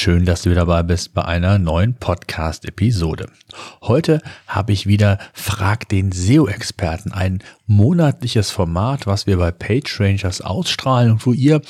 Schön, dass du wieder dabei bist bei einer neuen Podcast-Episode. Heute habe ich wieder Frag den SEO-Experten, ein monatliches Format, was wir bei PageRangers ausstrahlen und wo ihr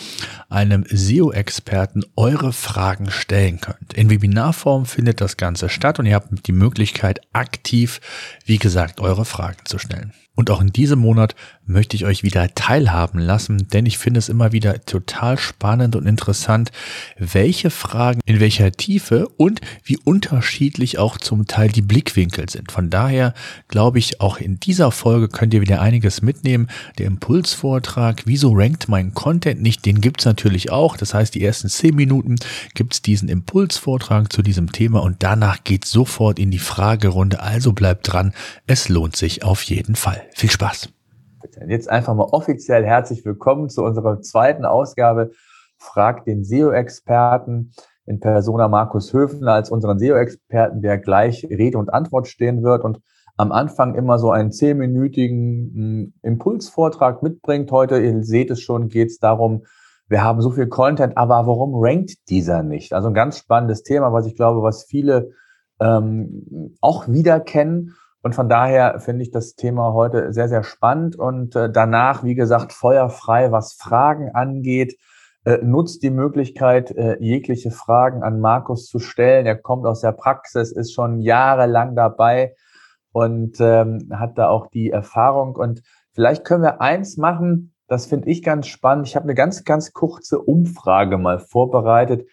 einem SEO-Experten eure Fragen stellen könnt. In Webinarform findet das Ganze statt und ihr habt die Möglichkeit, aktiv, wie gesagt, eure Fragen zu stellen. Und auch in diesem Monat möchte ich euch wieder teilhaben lassen, denn ich finde es immer wieder total spannend und interessant, welche Fragen in welcher Tiefe und wie unterschiedlich auch zum Teil die Blickwinkel sind. Von daher glaube ich, auch in dieser Folge könnt ihr wieder einiges mitnehmen. Der Impulsvortrag, wieso rankt mein Content nicht, den gibt's natürlich auch. Das heißt, die ersten zehn Minuten gibt's diesen Impulsvortrag zu diesem Thema und danach geht's sofort in die Fragerunde. Also bleibt dran, es lohnt sich auf jeden Fall. Viel Spaß. Jetzt einfach mal offiziell herzlich willkommen zu unserer zweiten Ausgabe Frag den SEO-Experten in Persona Markus Höfner als unseren SEO-Experten, der gleich Rede und Antwort stehen wird und am Anfang immer so einen zehnminütigen hm, Impulsvortrag mitbringt. Heute, ihr seht es schon, geht es darum, wir haben so viel Content, aber warum rankt dieser nicht? Also ein ganz spannendes Thema, was ich glaube, was viele ähm, auch wieder kennen und von daher finde ich das Thema heute sehr, sehr spannend. Und äh, danach, wie gesagt, feuerfrei, was Fragen angeht. Äh, nutzt die Möglichkeit, äh, jegliche Fragen an Markus zu stellen. Er kommt aus der Praxis, ist schon jahrelang dabei und ähm, hat da auch die Erfahrung. Und vielleicht können wir eins machen, das finde ich ganz spannend. Ich habe eine ganz, ganz kurze Umfrage mal vorbereitet.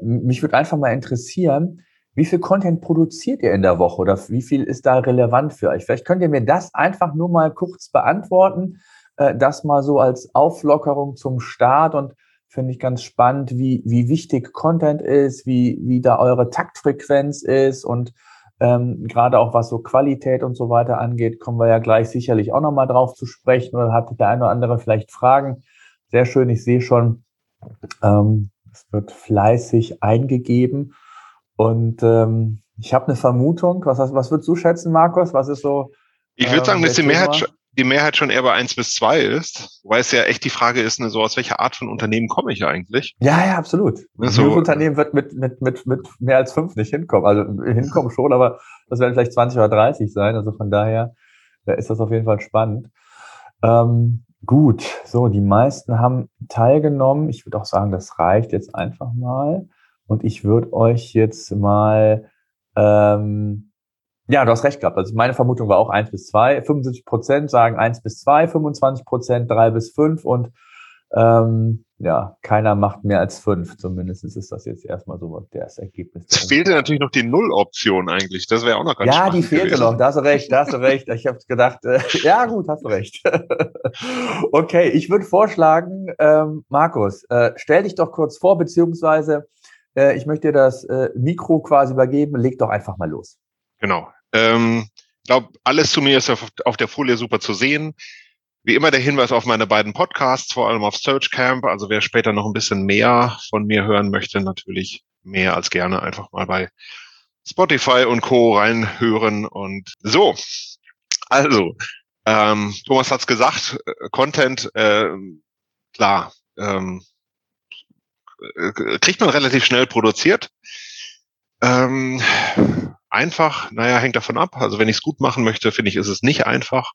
Mich würde einfach mal interessieren, wie viel Content produziert ihr in der Woche oder wie viel ist da relevant für euch? Vielleicht könnt ihr mir das einfach nur mal kurz beantworten. Äh, das mal so als Auflockerung zum Start und finde ich ganz spannend, wie, wie wichtig Content ist, wie, wie da eure Taktfrequenz ist und ähm, gerade auch was so Qualität und so weiter angeht, kommen wir ja gleich sicherlich auch nochmal drauf zu sprechen oder hat der eine oder andere vielleicht Fragen. Sehr schön, ich sehe schon, ähm, es wird fleißig eingegeben. Und ähm, ich habe eine Vermutung. Was, was würdest du schätzen, Markus? Was ist so? Ich würde sagen, ähm, dass die Mehrheit, die Mehrheit schon eher bei eins bis zwei ist, weil es ja echt die Frage ist, ne, so aus welcher Art von Unternehmen komme ich eigentlich? Ja, ja, absolut. Ne, so, Unternehmen wird mit, mit, mit, mit mehr als fünf nicht hinkommen. Also hinkommen schon, aber das werden vielleicht 20 oder 30 sein. Also von daher äh, ist das auf jeden Fall spannend. Ähm, gut, so, die meisten haben teilgenommen. Ich würde auch sagen, das reicht jetzt einfach mal. Und ich würde euch jetzt mal, ähm, ja, du hast recht gehabt. Also meine Vermutung war auch eins bis zwei. 75 Prozent sagen eins bis zwei, 25 Prozent drei bis fünf und ähm, ja, keiner macht mehr als fünf. Zumindest ist das jetzt erstmal so das Ergebnis. Es fehlte natürlich noch die Null-Option eigentlich. Das wäre auch noch ganz Ja, die fehlte gewesen. noch. Da hast du recht, da hast du recht. Ich habe gedacht, äh, ja gut, hast du recht. okay, ich würde vorschlagen, ähm, Markus, äh, stell dich doch kurz vor, beziehungsweise äh, ich möchte dir das äh, Mikro quasi übergeben. Leg doch einfach mal los. Genau. Ähm, ich glaube, alles zu mir ist auf, auf der Folie super zu sehen. Wie immer der Hinweis auf meine beiden Podcasts, vor allem auf Search Camp. Also wer später noch ein bisschen mehr von mir hören möchte, natürlich mehr als gerne einfach mal bei Spotify und Co. reinhören. Und so, also, ähm, Thomas hat's gesagt, äh, Content, äh, klar, ähm, äh, kriegt man relativ schnell produziert. Ähm, einfach, naja, hängt davon ab. Also wenn ich es gut machen möchte, finde ich, ist es nicht einfach.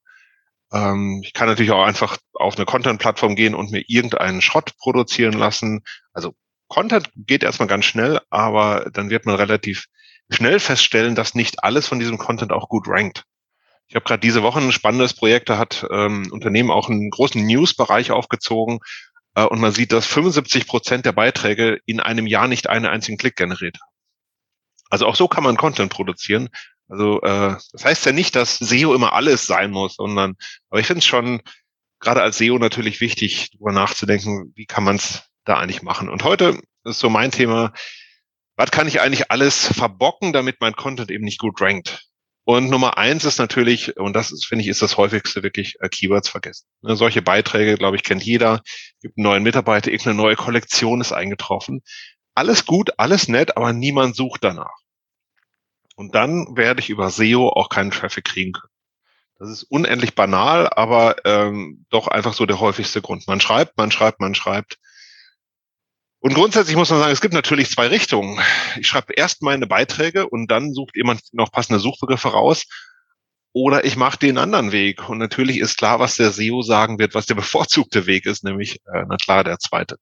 Ähm, ich kann natürlich auch einfach auf eine Content-Plattform gehen und mir irgendeinen Schrott produzieren lassen. Also Content geht erstmal ganz schnell, aber dann wird man relativ schnell feststellen, dass nicht alles von diesem Content auch gut rankt. Ich habe gerade diese Woche ein spannendes Projekt, da hat ähm, Unternehmen auch einen großen News-Bereich aufgezogen äh, und man sieht, dass 75 Prozent der Beiträge in einem Jahr nicht einen einzigen Klick generiert. Also auch so kann man Content produzieren. Also äh, das heißt ja nicht, dass SEO immer alles sein muss, sondern aber ich finde es schon gerade als SEO natürlich wichtig, darüber nachzudenken, wie kann man es da eigentlich machen. Und heute ist so mein Thema, was kann ich eigentlich alles verbocken, damit mein Content eben nicht gut rankt? Und Nummer eins ist natürlich, und das ist, finde ich, ist das häufigste wirklich äh, Keywords vergessen. Ne, solche Beiträge, glaube ich, kennt jeder. Gibt einen neuen Mitarbeiter, irgendeine neue Kollektion ist eingetroffen. Alles gut, alles nett, aber niemand sucht danach. Und dann werde ich über SEO auch keinen Traffic kriegen können. Das ist unendlich banal, aber ähm, doch einfach so der häufigste Grund. Man schreibt, man schreibt, man schreibt. Und grundsätzlich muss man sagen, es gibt natürlich zwei Richtungen. Ich schreibe erst meine Beiträge und dann sucht jemand noch passende Suchbegriffe raus. Oder ich mache den anderen Weg. Und natürlich ist klar, was der SEO sagen wird, was der bevorzugte Weg ist, nämlich, äh, na klar, der zweite.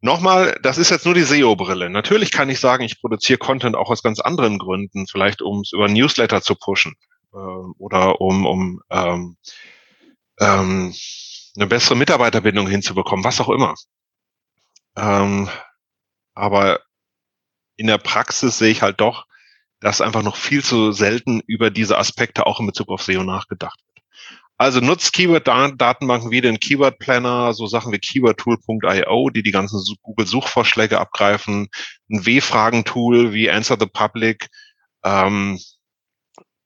Nochmal, das ist jetzt nur die SEO-Brille. Natürlich kann ich sagen, ich produziere Content auch aus ganz anderen Gründen, vielleicht um es über Newsletter zu pushen äh, oder um, um ähm, ähm, eine bessere Mitarbeiterbindung hinzubekommen, was auch immer. Ähm, aber in der Praxis sehe ich halt doch, dass einfach noch viel zu selten über diese Aspekte auch in Bezug auf SEO nachgedacht wird. Also nutzt Keyword-Datenbanken wie den Keyword Planner, so Sachen wie keywordtool.io, die die ganzen Google-Suchvorschläge abgreifen, ein W-Fragen-Tool wie Answer the Public ähm,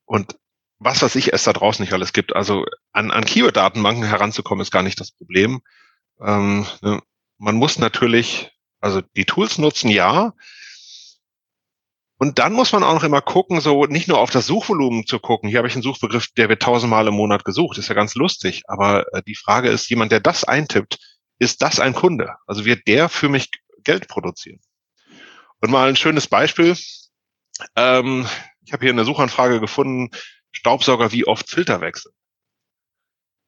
und was weiß ich es da draußen nicht alles gibt. Also an, an Keyword-Datenbanken heranzukommen ist gar nicht das Problem. Ähm, ne? Man muss natürlich, also die Tools nutzen, ja. Und dann muss man auch noch immer gucken, so nicht nur auf das Suchvolumen zu gucken. Hier habe ich einen Suchbegriff, der wird tausendmal im Monat gesucht. Ist ja ganz lustig. Aber äh, die Frage ist, jemand, der das eintippt, ist das ein Kunde? Also wird der für mich Geld produzieren? Und mal ein schönes Beispiel. Ähm, ich habe hier eine Suchanfrage gefunden, Staubsauger wie oft Filter wechseln.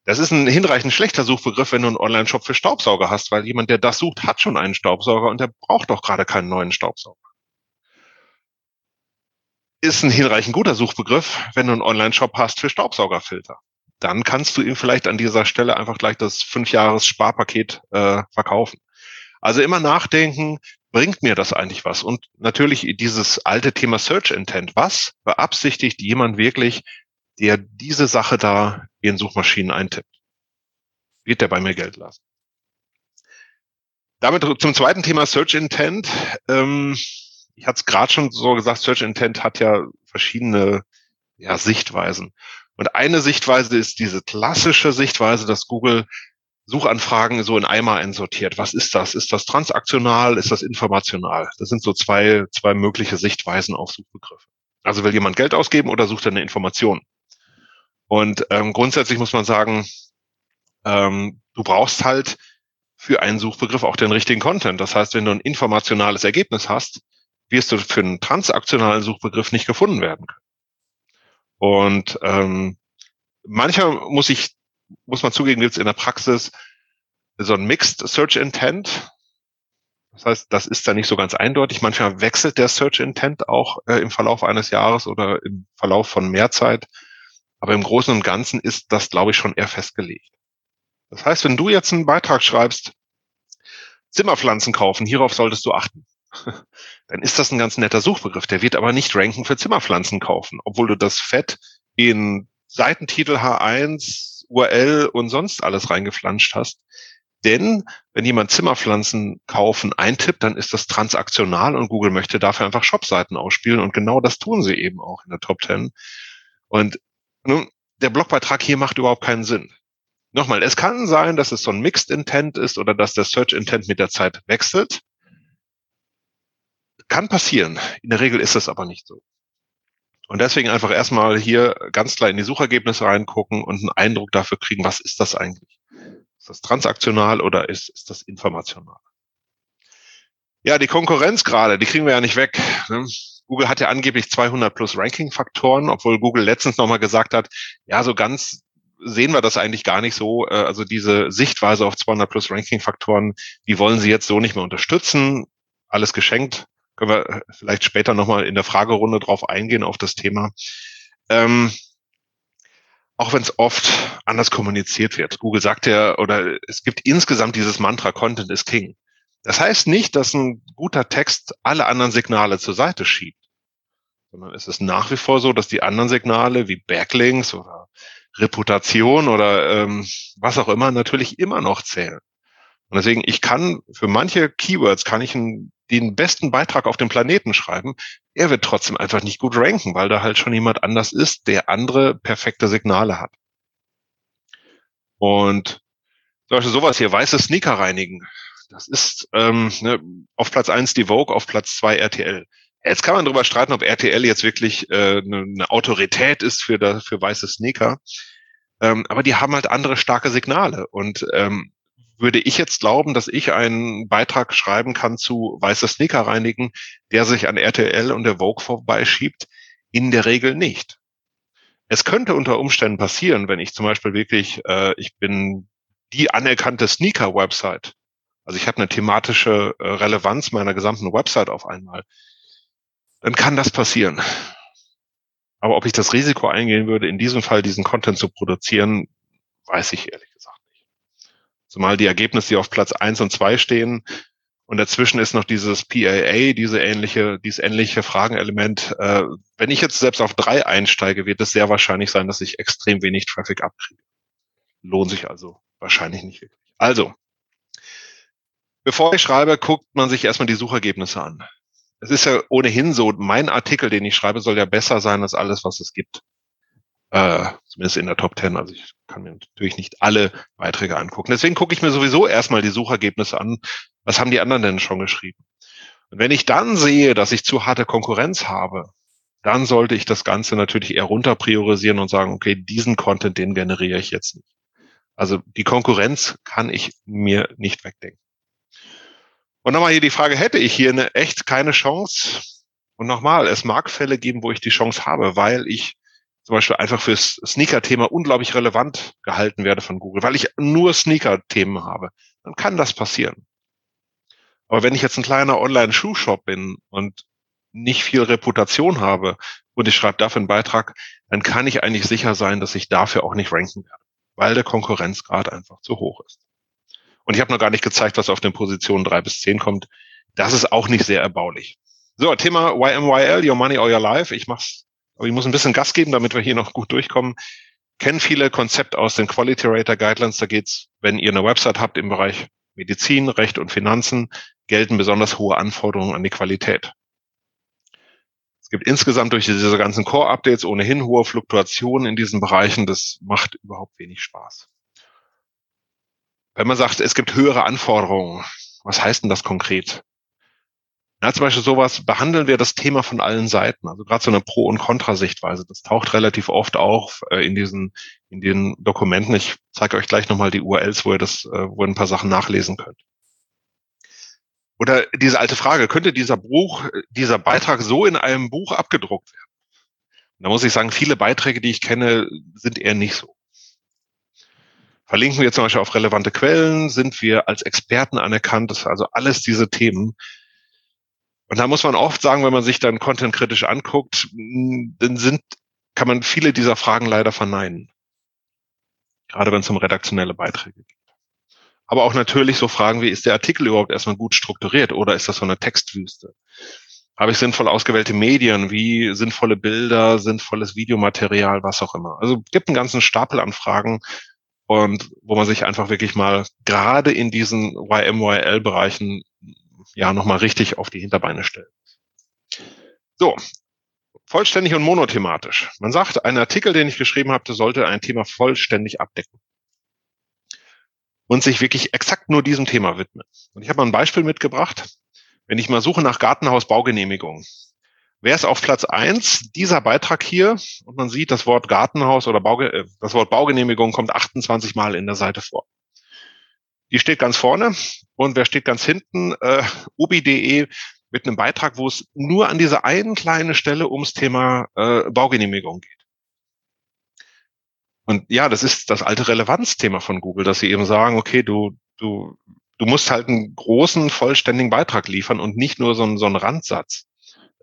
Das ist ein hinreichend schlechter Suchbegriff, wenn du einen Online-Shop für Staubsauger hast, weil jemand, der das sucht, hat schon einen Staubsauger und der braucht doch gerade keinen neuen Staubsauger. Ist ein hinreichend guter Suchbegriff, wenn du einen Online-Shop hast für Staubsaugerfilter. Dann kannst du ihm vielleicht an dieser Stelle einfach gleich das fünf Jahres Sparpaket äh, verkaufen. Also immer nachdenken, bringt mir das eigentlich was? Und natürlich dieses alte Thema Search Intent. Was beabsichtigt jemand wirklich, der diese Sache da in Suchmaschinen eintippt. Wird der bei mir Geld lassen? Damit zum zweiten Thema Search Intent. Ähm, ich hatte es gerade schon so gesagt, Search Intent hat ja verschiedene ja, Sichtweisen. Und eine Sichtweise ist diese klassische Sichtweise, dass Google Suchanfragen so in Eimer einsortiert. Was ist das? Ist das transaktional? Ist das informational? Das sind so zwei, zwei mögliche Sichtweisen auf Suchbegriffe. Also will jemand Geld ausgeben oder sucht er eine Information? Und ähm, grundsätzlich muss man sagen, ähm, du brauchst halt für einen Suchbegriff auch den richtigen Content. Das heißt, wenn du ein informationales Ergebnis hast, wirst du für einen transaktionalen Suchbegriff nicht gefunden werden können. Und ähm, manchmal muss ich, muss man zugeben, gibt es in der Praxis so ein Mixed Search Intent. Das heißt, das ist da nicht so ganz eindeutig. Manchmal wechselt der Search Intent auch äh, im Verlauf eines Jahres oder im Verlauf von mehr Zeit. Aber im Großen und Ganzen ist das, glaube ich, schon eher festgelegt. Das heißt, wenn du jetzt einen Beitrag schreibst, Zimmerpflanzen kaufen, hierauf solltest du achten. Dann ist das ein ganz netter Suchbegriff. Der wird aber nicht ranken für Zimmerpflanzen kaufen, obwohl du das Fett in Seitentitel H1, URL und sonst alles reingeflanscht hast. Denn wenn jemand Zimmerpflanzen kaufen eintippt, dann ist das transaktional und Google möchte dafür einfach Shopseiten ausspielen und genau das tun sie eben auch in der Top 10. Und der Blogbeitrag hier macht überhaupt keinen Sinn. Nochmal, es kann sein, dass es so ein Mixed Intent ist oder dass der Search Intent mit der Zeit wechselt. Kann passieren. In der Regel ist es aber nicht so. Und deswegen einfach erstmal hier ganz klar in die Suchergebnisse reingucken und einen Eindruck dafür kriegen, was ist das eigentlich? Ist das transaktional oder ist, ist das informational? Ja, die Konkurrenz gerade, die kriegen wir ja nicht weg. Ne? Google hat ja angeblich 200 plus Ranking-Faktoren, obwohl Google letztens nochmal gesagt hat, ja, so ganz sehen wir das eigentlich gar nicht so. Äh, also diese Sichtweise auf 200 plus Ranking-Faktoren, die wollen sie jetzt so nicht mehr unterstützen. Alles geschenkt. Können wir vielleicht später nochmal in der Fragerunde drauf eingehen, auf das Thema. Ähm, auch wenn es oft anders kommuniziert wird. Google sagt ja, oder es gibt insgesamt dieses Mantra, Content is King. Das heißt nicht, dass ein guter Text alle anderen Signale zur Seite schiebt, sondern es ist nach wie vor so, dass die anderen Signale wie Backlinks oder Reputation oder ähm, was auch immer natürlich immer noch zählen. Und deswegen, ich kann für manche Keywords kann ich den besten Beitrag auf dem Planeten schreiben, er wird trotzdem einfach nicht gut ranken, weil da halt schon jemand anders ist, der andere perfekte Signale hat. Und zum Beispiel sowas hier, weiße Sneaker reinigen. Das ist ähm, ne, auf Platz eins die Vogue, auf Platz zwei RTL. Jetzt kann man darüber streiten, ob RTL jetzt wirklich äh, eine, eine Autorität ist für, da, für weiße Sneaker. Ähm, aber die haben halt andere starke Signale. Und ähm, würde ich jetzt glauben, dass ich einen Beitrag schreiben kann zu weiße Sneaker reinigen, der sich an RTL und der Vogue vorbeischiebt? In der Regel nicht. Es könnte unter Umständen passieren, wenn ich zum Beispiel wirklich, äh, ich bin die anerkannte Sneaker-Website. Also ich habe eine thematische äh, Relevanz meiner gesamten Website auf einmal. Dann kann das passieren. Aber ob ich das Risiko eingehen würde, in diesem Fall diesen Content zu produzieren, weiß ich ehrlich gesagt nicht. Zumal die Ergebnisse, die auf Platz eins und zwei stehen, und dazwischen ist noch dieses PAA, diese ähnliche, dieses ähnliche Fragenelement. Äh, wenn ich jetzt selbst auf drei einsteige, wird es sehr wahrscheinlich sein, dass ich extrem wenig Traffic abkriege. Lohnt sich also wahrscheinlich nicht wirklich. Also, bevor ich schreibe, guckt man sich erstmal die Suchergebnisse an es ist ja ohnehin so, mein Artikel, den ich schreibe, soll ja besser sein als alles, was es gibt. Äh, zumindest in der Top 10. Also ich kann mir natürlich nicht alle Beiträge angucken. Deswegen gucke ich mir sowieso erstmal die Suchergebnisse an. Was haben die anderen denn schon geschrieben? Und wenn ich dann sehe, dass ich zu harte Konkurrenz habe, dann sollte ich das Ganze natürlich eher runter priorisieren und sagen, okay, diesen Content, den generiere ich jetzt nicht. Also die Konkurrenz kann ich mir nicht wegdenken. Und nochmal hier die Frage, hätte ich hier eine echt keine Chance? Und nochmal, es mag Fälle geben, wo ich die Chance habe, weil ich zum Beispiel einfach fürs Sneaker-Thema unglaublich relevant gehalten werde von Google, weil ich nur Sneaker-Themen habe. Dann kann das passieren. Aber wenn ich jetzt ein kleiner Online-Schuhshop bin und nicht viel Reputation habe und ich schreibe dafür einen Beitrag, dann kann ich eigentlich sicher sein, dass ich dafür auch nicht ranken werde, weil der Konkurrenzgrad einfach zu hoch ist. Und ich habe noch gar nicht gezeigt, was auf den Positionen drei bis zehn kommt. Das ist auch nicht sehr erbaulich. So, Thema YMYL, Your Money or Your Life. Ich mach's, aber ich muss ein bisschen Gas geben, damit wir hier noch gut durchkommen. Kennen viele Konzepte aus den Quality Rater Guidelines. Da geht's, wenn ihr eine Website habt im Bereich Medizin, Recht und Finanzen, gelten besonders hohe Anforderungen an die Qualität. Es gibt insgesamt durch diese ganzen Core-Updates ohnehin hohe Fluktuationen in diesen Bereichen. Das macht überhaupt wenig Spaß. Wenn man sagt, es gibt höhere Anforderungen, was heißt denn das konkret? Ja, zum Beispiel sowas, behandeln wir das Thema von allen Seiten. Also gerade so eine Pro- und Kontrasichtweise. Das taucht relativ oft auf äh, in diesen, in den Dokumenten. Ich zeige euch gleich nochmal die URLs, wo ihr das, äh, wo ihr ein paar Sachen nachlesen könnt. Oder diese alte Frage, könnte dieser Buch, dieser Beitrag so in einem Buch abgedruckt werden? da muss ich sagen, viele Beiträge, die ich kenne, sind eher nicht so. Verlinken wir zum Beispiel auf relevante Quellen? Sind wir als Experten anerkannt? Das ist also alles diese Themen. Und da muss man oft sagen, wenn man sich dann Content kritisch anguckt, dann sind, kann man viele dieser Fragen leider verneinen. Gerade wenn es um redaktionelle Beiträge geht. Aber auch natürlich so Fragen wie, ist der Artikel überhaupt erstmal gut strukturiert oder ist das so eine Textwüste? Habe ich sinnvoll ausgewählte Medien, wie sinnvolle Bilder, sinnvolles Videomaterial, was auch immer. Also gibt einen ganzen Stapel an Fragen, und wo man sich einfach wirklich mal gerade in diesen YMYL-Bereichen ja nochmal richtig auf die Hinterbeine stellt. So, vollständig und monothematisch. Man sagt, ein Artikel, den ich geschrieben habe, sollte ein Thema vollständig abdecken und sich wirklich exakt nur diesem Thema widmen. Und ich habe mal ein Beispiel mitgebracht. Wenn ich mal suche nach Gartenhaus-Baugenehmigung, wäre es auf Platz eins dieser Beitrag hier und man sieht, das Wort Gartenhaus oder Bauge äh, das Wort Baugenehmigung kommt 28 Mal in der Seite vor. Die steht ganz vorne und wer steht ganz hinten? Äh, ubi.de mit einem Beitrag, wo es nur an dieser einen kleinen Stelle ums Thema äh, Baugenehmigung geht. Und ja, das ist das alte Relevanzthema von Google, dass sie eben sagen, okay, du, du, du musst halt einen großen, vollständigen Beitrag liefern und nicht nur so, einen, so einen Randsatz.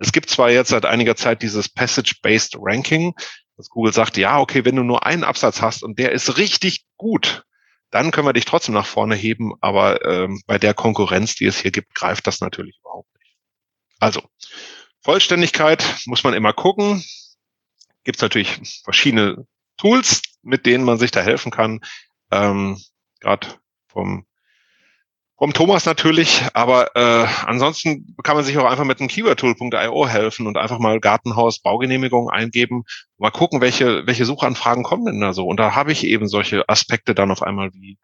Es gibt zwar jetzt seit einiger Zeit dieses Passage-Based Ranking, dass Google sagt, ja, okay, wenn du nur einen Absatz hast und der ist richtig gut, dann können wir dich trotzdem nach vorne heben, aber ähm, bei der Konkurrenz, die es hier gibt, greift das natürlich überhaupt nicht. Also, Vollständigkeit muss man immer gucken. Gibt es natürlich verschiedene Tools, mit denen man sich da helfen kann. Ähm, Gerade vom Vom Thomas natürlich, aber äh, ansonsten kann man sich auch einfach mit dem Keywordtool.io helfen und einfach mal Gartenhaus Baugenehmigung eingeben, mal gucken, welche, welche Suchanfragen kommen denn da so. Und da habe ich eben solche Aspekte dann auf einmal wie,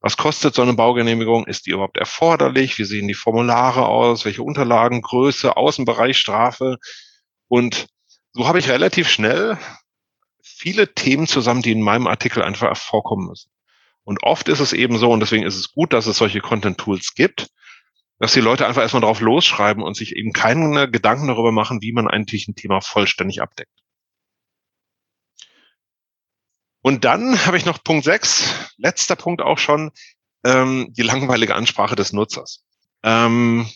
was kostet so eine Baugenehmigung? Ist die überhaupt erforderlich? Wie sehen die Formulare aus? Welche Unterlagen, Größe, Außenbereich, Strafe? Und so habe ich relativ schnell viele Themen zusammen, die in meinem Artikel einfach vorkommen müssen. Und oft ist es eben so, und deswegen ist es gut, dass es solche Content-Tools gibt, dass die Leute einfach erstmal drauf losschreiben und sich eben keine Gedanken darüber machen, wie man eigentlich ein Thema vollständig abdeckt. Und dann habe ich noch Punkt 6, letzter Punkt auch schon, ähm, die langweilige Ansprache des Nutzers. Ähm,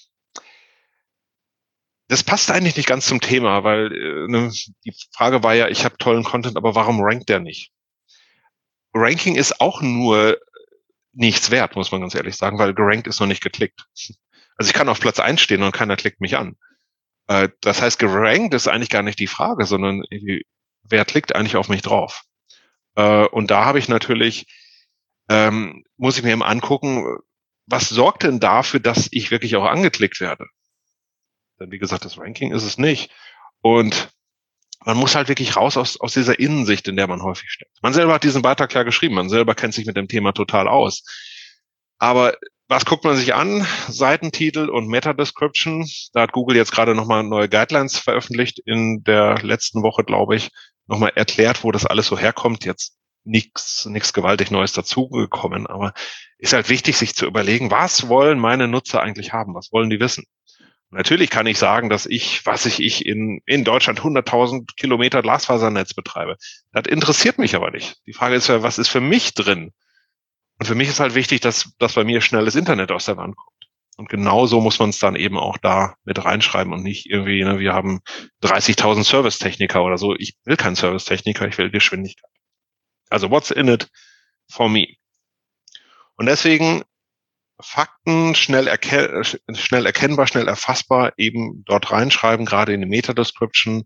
das passt eigentlich nicht ganz zum Thema, weil äh, ne, die Frage war ja, ich habe tollen Content, aber warum rankt der nicht? Ranking ist auch nur nichts wert, muss man ganz ehrlich sagen, weil gerankt ist noch nicht geklickt. Also ich kann auf Platz eins stehen und keiner klickt mich an. Äh, das heißt, gerankt ist eigentlich gar nicht die Frage, sondern wer klickt eigentlich auf mich drauf? Äh, und da habe ich natürlich, ähm, muss ich mir eben angucken, was sorgt denn dafür, dass ich wirklich auch angeklickt werde? Denn wie gesagt, das Ranking ist es nicht. Und man muss halt wirklich raus aus, aus dieser Innensicht, in der man häufig steckt. Man selber hat diesen Beitrag ja geschrieben, man selber kennt sich mit dem Thema total aus. Aber was guckt man sich an? Seitentitel und Meta-Description. Da hat Google jetzt gerade nochmal neue Guidelines veröffentlicht in der letzten Woche, glaube ich, nochmal erklärt, wo das alles so herkommt. Jetzt nichts nichts gewaltig Neues dazugekommen, aber ist halt wichtig, sich zu überlegen, was wollen meine Nutzer eigentlich haben? Was wollen die wissen? Natürlich kann ich sagen, dass ich, was ich, ich in, in Deutschland 100.000 Kilometer Glasfasernetz betreibe. Das interessiert mich aber nicht. Die Frage ist ja, was ist für mich drin? Und für mich ist halt wichtig, dass, dass bei mir schnelles Internet aus der Wand kommt. Und genauso muss man es dann eben auch da mit reinschreiben und nicht irgendwie, ne, wir haben 30.000 Servicetechniker oder so. Ich will keinen Servicetechniker, ich will Geschwindigkeit. Also what's in it for me? Und deswegen Fakten schnell, erken schnell erkennbar, schnell erfassbar eben dort reinschreiben, gerade in die Meta-Description,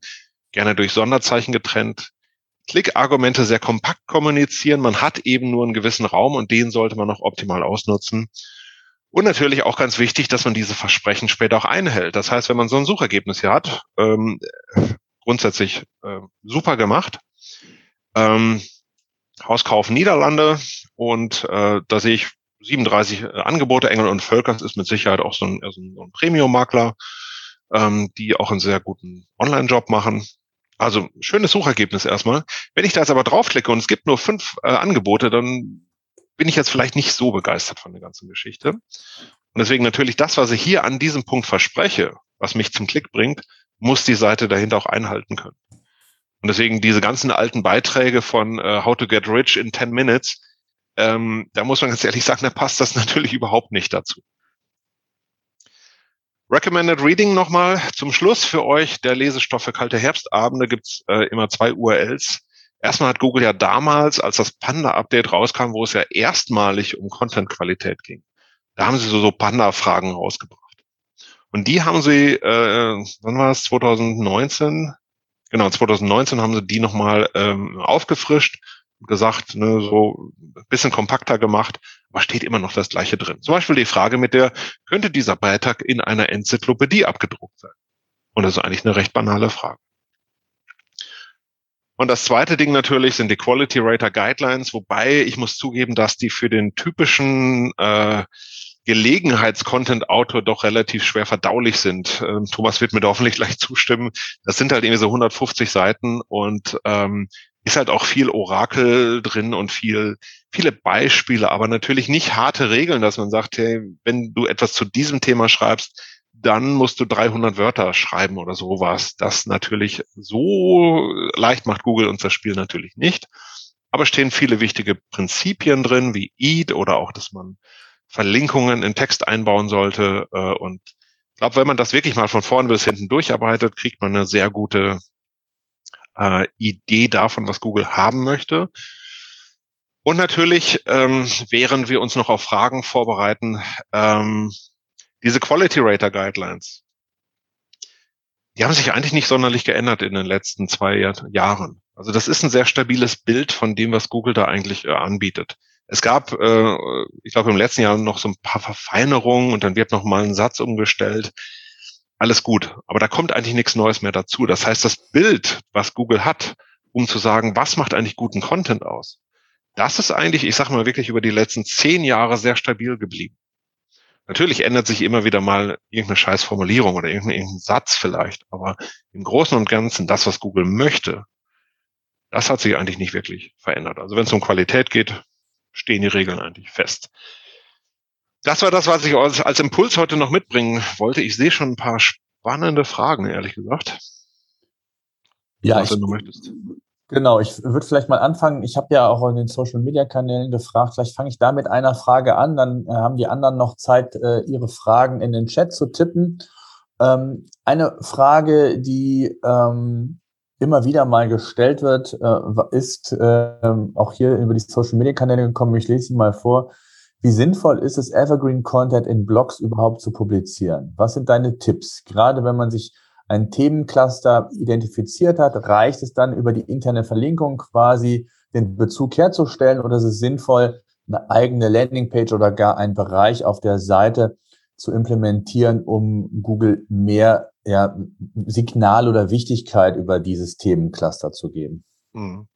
gerne durch Sonderzeichen getrennt. Klickargumente sehr kompakt kommunizieren. Man hat eben nur einen gewissen Raum und den sollte man noch optimal ausnutzen. Und natürlich auch ganz wichtig, dass man diese Versprechen später auch einhält. Das heißt, wenn man so ein Suchergebnis hier hat, ähm, grundsätzlich äh, super gemacht. Ähm, Hauskauf Niederlande und äh, da sehe ich 37 äh, Angebote, Engel und Völkers ist mit Sicherheit auch so ein, so ein Premium-Makler, ähm, die auch einen sehr guten Online-Job machen. Also schönes Suchergebnis erstmal. Wenn ich da jetzt aber draufklicke und es gibt nur fünf äh, Angebote, dann bin ich jetzt vielleicht nicht so begeistert von der ganzen Geschichte. Und deswegen natürlich das, was ich hier an diesem Punkt verspreche, was mich zum Klick bringt, muss die Seite dahinter auch einhalten können. Und deswegen diese ganzen alten Beiträge von uh, How to Get Rich in 10 Minutes, ähm, da muss man ganz ehrlich sagen, da passt das natürlich überhaupt nicht dazu. Recommended Reading nochmal zum Schluss für euch. Der Lesestoff für kalte Herbstabende gibt's äh, immer zwei URLs. Erstmal hat Google ja damals, als das Panda-Update rauskam, wo es ja erstmalig um Content-Qualität ging, da haben sie so, so Panda-Fragen rausgebracht. Und die haben sie, äh, wann war es, 2019? Genau, 2019 haben sie die nochmal ähm, aufgefrischt gesagt, ne, so bisschen kompakter gemacht, aber steht immer noch das Gleiche drin. Zum Beispiel die Frage mit der, könnte dieser Beitrag in einer Enzyklopädie abgedruckt sein? Und das ist eigentlich eine recht banale Frage. Und das zweite Ding natürlich sind die Quality Rater Guidelines, wobei ich muss zugeben, dass die für den typischen äh, Gelegenheits-Content-Autor doch relativ schwer verdaulich sind. Ähm, Thomas wird mir da hoffentlich gleich zustimmen. Das sind halt irgendwie so 150 Seiten und ähm, ist halt auch viel Orakel drin und viel, viele Beispiele, aber natürlich nicht harte Regeln, dass man sagt, hey, wenn du etwas zu diesem Thema schreibst, dann musst du 300 Wörter schreiben oder sowas. Das natürlich so leicht macht Google uns das Spiel natürlich nicht. Aber stehen viele wichtige Prinzipien drin, wie EAT oder auch, dass man Verlinkungen in Text einbauen sollte. Äh, und ich glaube, wenn man das wirklich mal von vorne bis hinten durcharbeitet, kriegt man eine sehr gute äh, Idee davon, was Google haben möchte. Und natürlich, ähm, während wir uns noch auf Fragen vorbereiten, ähm, diese Quality Rater Guidelines, die haben sich eigentlich nicht sonderlich geändert in den letzten zwei Jahren. Also das ist ein sehr stabiles Bild von dem, was Google da eigentlich äh, anbietet. Es gab, äh, ich glaube, im letzten Jahr noch so ein paar Verfeinerungen und dann wird noch mal ein Satz umgestellt. Alles gut, aber da kommt eigentlich nichts Neues mehr dazu. Das heißt, das Bild, was Google hat, um zu sagen, was macht eigentlich guten Content aus, das ist eigentlich, ich sage mal wirklich über die letzten zehn Jahre sehr stabil geblieben. Natürlich ändert sich immer wieder mal irgendeine scheiß Formulierung oder irgendein, irgendein Satz vielleicht, aber im Großen und Ganzen das, was Google möchte, das hat sich eigentlich nicht wirklich verändert. Also wenn es um Qualität geht, stehen die Regeln eigentlich fest. Das war das, was ich als Impuls heute noch mitbringen wollte. Ich sehe schon ein paar spannende Fragen, ehrlich gesagt. Ja, was, ich, du möchtest. Genau, ich würde vielleicht mal anfangen. Ich habe ja auch in den Social Media Kanälen gefragt, vielleicht fange ich da mit einer Frage an, dann äh, haben die anderen noch Zeit, äh, ihre Fragen in den Chat zu tippen. Ähm, eine Frage, die ähm, immer wieder mal gestellt wird, äh, ist äh, auch hier über die Social Media Kanäle gekommen. Ich lese sie mal vor. Wie sinnvoll ist es, Evergreen Content in Blogs überhaupt zu publizieren? Was sind deine Tipps? Gerade wenn man sich ein Themencluster identifiziert hat, reicht es dann über die interne Verlinkung quasi den Bezug herzustellen oder ist es sinnvoll, eine eigene Landingpage oder gar einen Bereich auf der Seite zu implementieren, um Google mehr ja, Signal oder Wichtigkeit über dieses Themencluster zu geben? Mhm.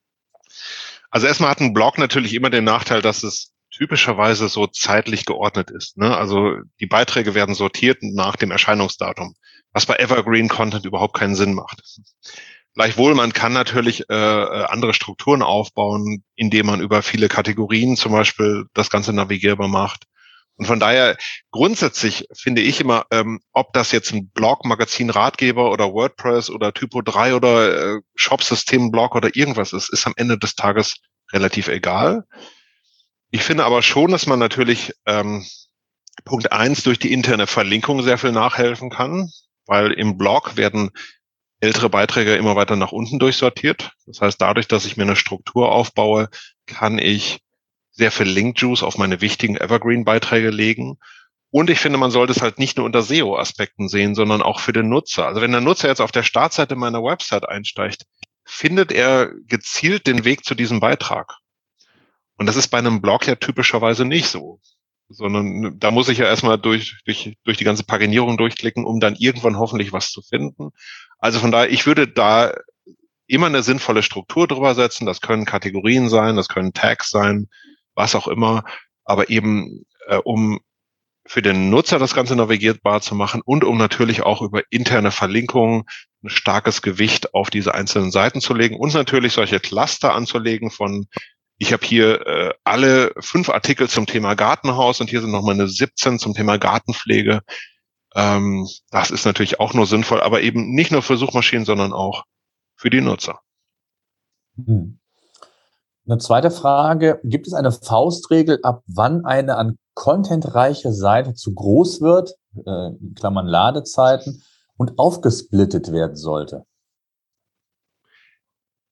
Also erstmal hat ein Blog natürlich immer den Nachteil, dass es typischerweise so zeitlich geordnet ist. Ne? Also die Beiträge werden sortiert nach dem Erscheinungsdatum, was bei Evergreen Content überhaupt keinen Sinn macht. Gleichwohl, man kann natürlich äh, äh andere Strukturen aufbauen, indem man über viele Kategorien zum Beispiel das Ganze navigierbar macht. Und von daher grundsätzlich finde ich immer, ähm, ob das jetzt ein Blog, Magazin, Ratgeber oder WordPress oder Typo 3 oder äh, Shopsystem Blog oder irgendwas ist, ist am Ende des Tages relativ egal. Ich finde aber schon, dass man natürlich ähm, Punkt eins durch die interne Verlinkung sehr viel nachhelfen kann, weil im Blog werden ältere Beiträge immer weiter nach unten durchsortiert. Das heißt, dadurch, dass ich mir eine Struktur aufbaue, kann ich sehr viel Link-Juice auf meine wichtigen Evergreen-Beiträge legen. Und ich finde, man sollte es halt nicht nur unter SEO-Aspekten sehen, sondern auch für den Nutzer. Also wenn der Nutzer jetzt auf der Startseite meiner Website einsteigt, findet er gezielt den Weg zu diesem Beitrag. Und das ist bei einem Blog ja typischerweise nicht so. Sondern da muss ich ja erstmal durch, durch, durch die ganze Paginierung durchklicken, um dann irgendwann hoffentlich was zu finden. Also von daher, ich würde da immer eine sinnvolle Struktur drüber setzen. Das können Kategorien sein, das können Tags sein, was auch immer. Aber eben, äh, um für den Nutzer das Ganze navigierbar zu machen und um natürlich auch über interne Verlinkungen ein starkes Gewicht auf diese einzelnen Seiten zu legen und natürlich solche Cluster anzulegen von ich habe hier äh, alle fünf Artikel zum Thema Gartenhaus und hier sind nochmal eine 17 zum Thema Gartenpflege. Ähm, das ist natürlich auch nur sinnvoll, aber eben nicht nur für Suchmaschinen, sondern auch für die Nutzer. Hm. Eine zweite Frage, gibt es eine Faustregel, ab wann eine an contentreiche Seite zu groß wird, äh, Klammern Ladezeiten, und aufgesplittet werden sollte?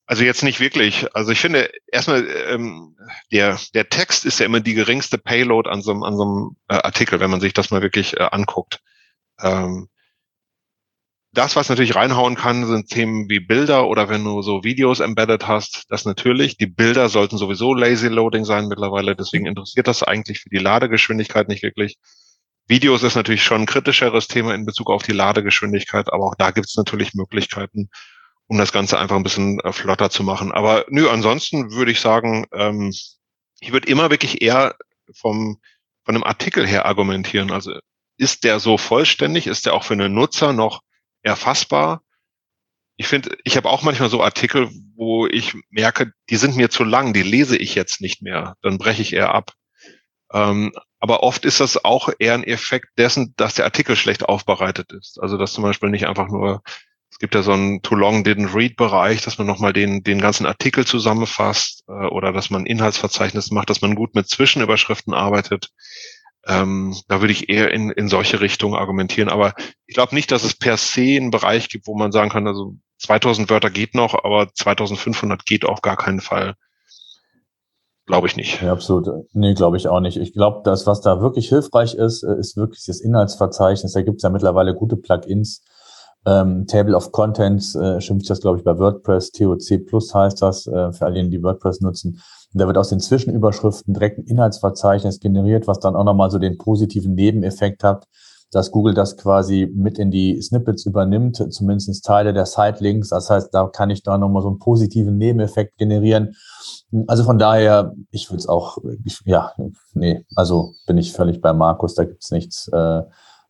Also jetzt nicht wirklich. Also ich finde erstmal ähm, der der Text ist ja immer die geringste Payload an so einem an so einem äh, Artikel, wenn man sich das mal wirklich äh, anguckt. Ähm, das, was natürlich reinhauen kann, sind Themen wie Bilder oder wenn du so Videos embedded hast, das natürlich. Die Bilder sollten sowieso lazy loading sein mittlerweile, deswegen interessiert das eigentlich für die Ladegeschwindigkeit nicht wirklich. Videos ist natürlich schon ein kritischeres Thema in Bezug auf die Ladegeschwindigkeit, aber auch da gibt es natürlich Möglichkeiten, um das Ganze einfach ein bisschen äh, flotter zu machen. Aber nö, ansonsten würde ich sagen, ähm, ich würde immer wirklich eher vom, von einem Artikel her argumentieren. Also ist der so vollständig? Ist der auch für einen Nutzer noch erfassbar? Ich finde, ich habe auch manchmal so Artikel, wo ich merke, die sind mir zu lang, die lese ich jetzt nicht mehr. Dann breche ich eher ab. Ähm, aber oft ist das auch eher ein Effekt dessen, dass der Artikel schlecht aufbereitet ist. Also dass zum Beispiel nicht einfach nur es gibt ja so einen Too Long Didn't Read Bereich, dass man nochmal den, den ganzen Artikel zusammenfasst äh, oder dass man Inhaltsverzeichnis macht, dass man gut mit Zwischenüberschriften arbeitet. Ähm, da würde ich eher in, in solche Richtungen argumentieren. Aber ich glaube nicht, dass es per se einen Bereich gibt, wo man sagen kann, also 2000 Wörter geht noch, aber 2500 geht auf gar keinen Fall. Glaube ich nicht. Ja, absolut. Nee, glaube ich auch nicht. Ich glaube, das, was da wirklich hilfreich ist, äh, ist wirklich das Inhaltsverzeichnis. Da gibt es ja mittlerweile gute Plugins, Ähm, Table of Contents äh, schimpft das, glaube ich, bei WordPress. TOC Plus heißt das, äh, für alle, die WordPress nutzen. Und da wird aus den Zwischenüberschriften direkt ein Inhaltsverzeichnis generiert, was dann auch nochmal so den positiven Nebeneffekt hat, dass Google das quasi mit in die Snippets übernimmt, zumindest Teile der Sitelinks. Das heißt, da kann ich da nochmal so einen positiven Nebeneffekt generieren. Also von daher, ich würde es auch, ich, ja, nee, also bin ich völlig bei Markus, da gibt's nichts, äh,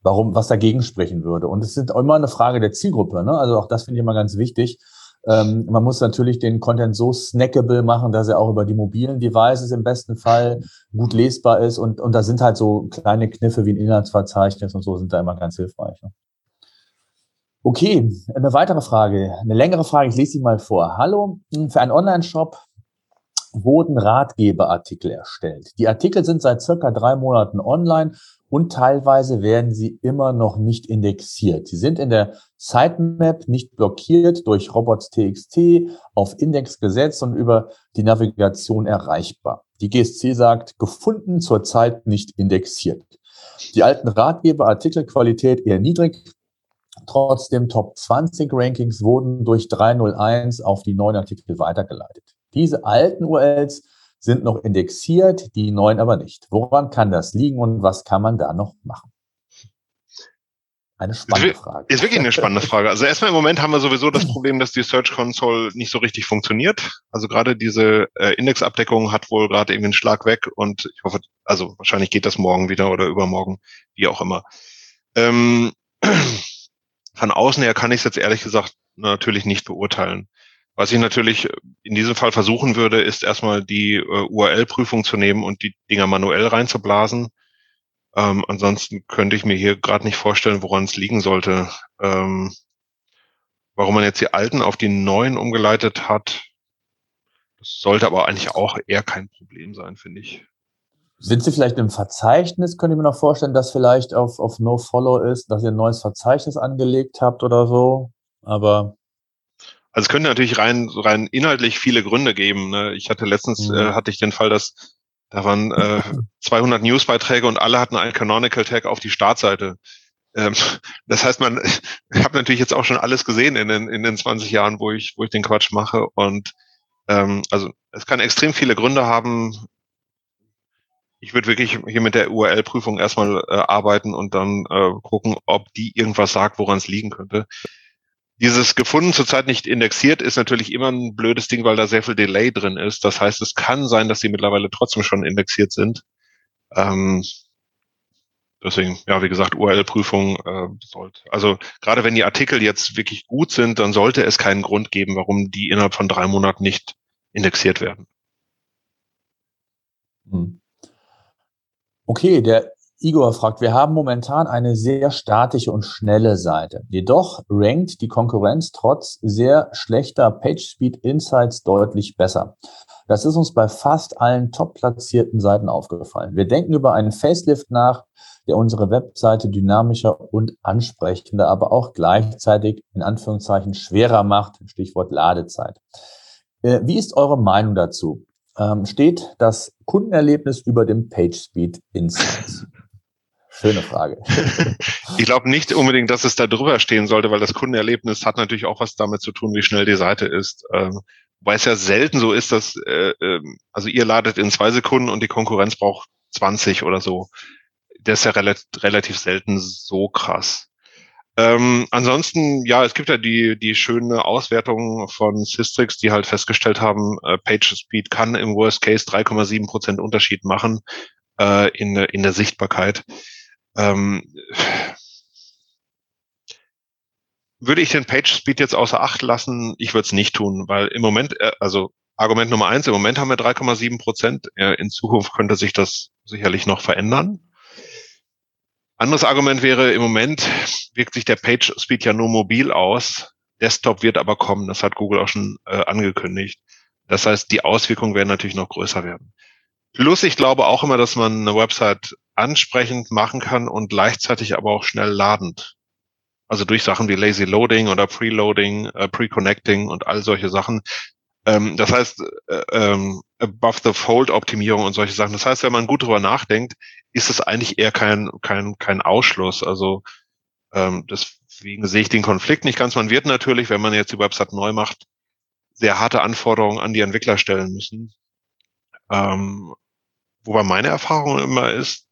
warum, was dagegen sprechen würde. Und es ist immer eine Frage der Zielgruppe, ne? Also auch das finde ich immer ganz wichtig. Ähm, man muss natürlich den Content so snackable machen, dass er auch über die mobilen Devices im besten Fall gut lesbar ist. Und, und da sind halt so kleine Kniffe wie ein Inhaltsverzeichnis und so sind da immer ganz hilfreich. Ne? Okay, eine weitere Frage, eine längere Frage, ich lese sie mal vor. Hallo, für einen Online-Shop wurden Ratgeberartikel erstellt. Die Artikel sind seit circa drei Monaten online und teilweise werden sie immer noch nicht indexiert. Sie sind in der Sitemap nicht blockiert durch robots.txt auf Index gesetzt und über die Navigation erreichbar. Die GSC sagt, gefunden, zurzeit nicht indexiert. Die alten Ratgeber-Artikelqualität eher niedrig. Trotzdem Top 20 Rankings wurden durch 301 auf die neuen Artikel weitergeleitet. Diese alten URLs sind noch indexiert, die neuen aber nicht. Woran kann das liegen und was kann man da noch machen? Eine spannende Frage. Ist wirklich eine spannende Frage. Also erstmal im Moment haben wir sowieso das Problem, dass die Search Console nicht so richtig funktioniert. Also gerade diese äh, Indexabdeckung hat wohl gerade eben den Schlag weg und ich hoffe, also wahrscheinlich geht das morgen wieder oder übermorgen, wie auch immer. Ähm, von außen her kann ich es jetzt ehrlich gesagt natürlich nicht beurteilen. Was ich natürlich in diesem Fall versuchen würde, ist erstmal die äh, URL-Prüfung zu nehmen und die Dinger manuell reinzublasen. Ähm, ansonsten könnte ich mir hier gerade nicht vorstellen, woran es liegen sollte. Ähm, warum man jetzt die alten auf die neuen umgeleitet hat, das sollte aber eigentlich auch eher kein Problem sein, finde ich. Sind Sie vielleicht im Verzeichnis? Könnte ich mir noch vorstellen, dass vielleicht auf, auf NoFollow ist, dass ihr ein neues Verzeichnis angelegt habt oder so. Aber also es könnte natürlich rein, rein inhaltlich viele Gründe geben. Ne? Ich hatte letztens, mhm. äh, hatte ich den Fall, dass da waren äh, 200 Newsbeiträge und alle hatten einen Canonical Tag auf die Startseite. Ähm, das heißt, man, ich habe natürlich jetzt auch schon alles gesehen in den, in den 20 Jahren, wo ich, wo ich den Quatsch mache. Und ähm, also es kann extrem viele Gründe haben. Ich würde wirklich hier mit der URL-Prüfung erstmal äh, arbeiten und dann äh, gucken, ob die irgendwas sagt, woran es liegen könnte. Dieses gefunden zurzeit nicht indexiert ist natürlich immer ein blödes Ding, weil da sehr viel Delay drin ist. Das heißt, es kann sein, dass sie mittlerweile trotzdem schon indexiert sind. Ähm, deswegen, ja, wie gesagt, URL-Prüfung äh, sollte. Also gerade wenn die Artikel jetzt wirklich gut sind, dann sollte es keinen Grund geben, warum die innerhalb von drei Monaten nicht indexiert werden. Hm. Okay, der Igor fragt, wir haben momentan eine sehr statische und schnelle Seite. Jedoch rankt die Konkurrenz trotz sehr schlechter PageSpeed Insights deutlich besser. Das ist uns bei fast allen top platzierten Seiten aufgefallen. Wir denken über einen Facelift nach, der unsere Webseite dynamischer und ansprechender, aber auch gleichzeitig in Anführungszeichen schwerer macht. Stichwort Ladezeit. Äh, wie ist eure Meinung dazu? Ähm, steht das Kundenerlebnis über dem PageSpeed Insights? Schöne Frage. ich glaube nicht unbedingt, dass es da drüber stehen sollte, weil das Kundenerlebnis hat natürlich auch was damit zu tun, wie schnell die Seite ist. Ähm, weil es ja selten so ist, dass, äh, äh, also ihr ladet in zwei Sekunden und die Konkurrenz braucht 20 oder so. Das ist ja relativ, relativ selten so krass. Ähm, ansonsten, ja, es gibt ja die, die schöne Auswertung von Systrix, die halt festgestellt haben, äh, PageSpeed kann im Worst Case 3,7 Prozent Unterschied machen äh, in, in der Sichtbarkeit. Ähm, würde ich den Page Speed jetzt außer Acht lassen? Ich würde es nicht tun, weil im Moment, äh, also Argument Nummer eins, im Moment haben wir 3,7 Prozent. In Zukunft könnte sich das sicherlich noch verändern. Anderes Argument wäre, im Moment wirkt sich der Page Speed ja nur mobil aus. Desktop wird aber kommen. Das hat Google auch schon äh, angekündigt. Das heißt, die Auswirkungen werden natürlich noch größer werden. Plus, ich glaube auch immer, dass man eine Website ansprechend machen kann und gleichzeitig aber auch schnell ladend. Also durch Sachen wie Lazy Loading oder Preloading, äh, Pre-Connecting und all solche Sachen. Ähm, das heißt, äh, ähm, Above the Fold Optimierung und solche Sachen. Das heißt, wenn man gut drüber nachdenkt, ist es eigentlich eher kein, kein, kein Ausschluss. Also ähm, deswegen sehe ich den Konflikt nicht ganz. Man wird natürlich, wenn man jetzt die Website neu macht, sehr harte Anforderungen an die Entwickler stellen müssen. Ähm, wobei meine Erfahrung immer ist,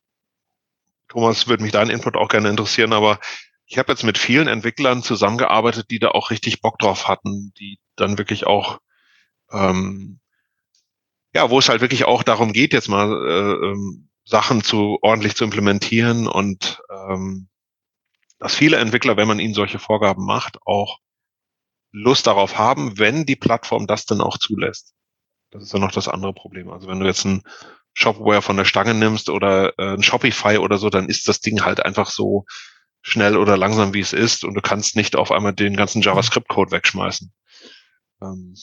Thomas, würde mich dein Input auch gerne interessieren, aber ich habe jetzt mit vielen Entwicklern zusammengearbeitet, die da auch richtig Bock drauf hatten, die dann wirklich auch, ähm, ja, wo es halt wirklich auch darum geht, jetzt mal äh, ähm, Sachen zu ordentlich zu implementieren und ähm, dass viele Entwickler, wenn man ihnen solche Vorgaben macht, auch Lust darauf haben, wenn die Plattform das dann auch zulässt. Das ist ja noch das andere Problem. Also wenn du jetzt ein Shopware von der Stange nimmst oder äh, ein Shopify oder so, dann ist das Ding halt einfach so schnell oder langsam, wie es ist und du kannst nicht auf einmal den ganzen JavaScript-Code wegschmeißen. Ähm,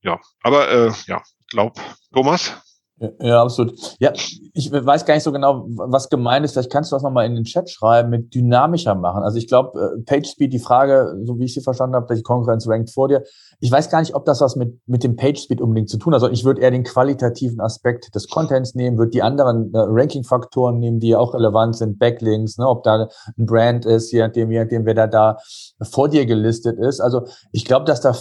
ja, aber äh, ja, glaub, Thomas? Ja, absolut. Ja, ich weiß gar nicht so genau, was gemeint ist. Vielleicht kannst du das nochmal in den Chat schreiben, mit dynamischer machen. Also ich glaube, äh, PageSpeed, die Frage, so wie ich sie verstanden habe, die Konkurrenz rankt vor dir. Ich weiß gar nicht, ob das was mit, mit dem PageSpeed unbedingt zu tun hat. Also ich würde eher den qualitativen Aspekt des Contents nehmen, würde die anderen äh, Ranking-Faktoren nehmen, die auch relevant sind, Backlinks, ne, ob da ein Brand ist, je nachdem, je nachdem, wer da, da vor dir gelistet ist. Also ich glaube, dass da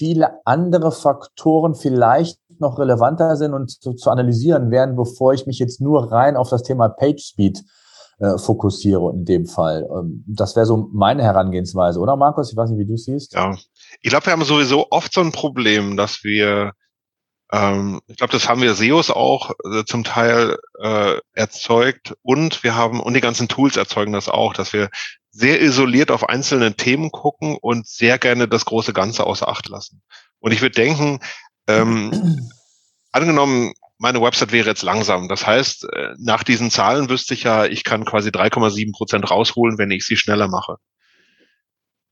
viele andere Faktoren vielleicht noch relevanter sind und zu, zu analysieren werden, bevor ich mich jetzt nur rein auf das Thema PageSpeed äh, fokussiere in dem Fall. Ähm, das wäre so meine Herangehensweise, oder Markus? Ich weiß nicht, wie du siehst. Ja, ich glaube, wir haben sowieso oft so ein Problem, dass wir, ähm, ich glaube, das haben wir SEOs auch äh, zum Teil äh, erzeugt und wir haben, und die ganzen Tools erzeugen das auch, dass wir sehr isoliert auf einzelne Themen gucken und sehr gerne das große Ganze außer Acht lassen. Und ich würde denken, ähm, angenommen, meine Website wäre jetzt langsam. Das heißt, äh, nach diesen Zahlen wüsste ich ja, ich kann quasi 3,7 Prozent rausholen, wenn ich sie schneller mache.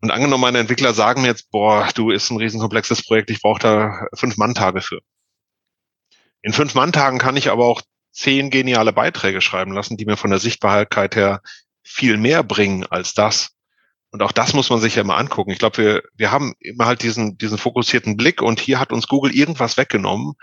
Und angenommen, meine Entwickler sagen mir jetzt, boah, du ist ein riesenkomplexes Projekt, ich brauche da fünf Mann-Tage für. In fünf Mann-Tagen kann ich aber auch zehn geniale Beiträge schreiben lassen, die mir von der Sichtbarkeit her viel mehr bringen als das. Und auch das muss man sich ja mal angucken. Ich glaube, wir, wir haben immer halt diesen, diesen fokussierten Blick und hier hat uns Google irgendwas weggenommen.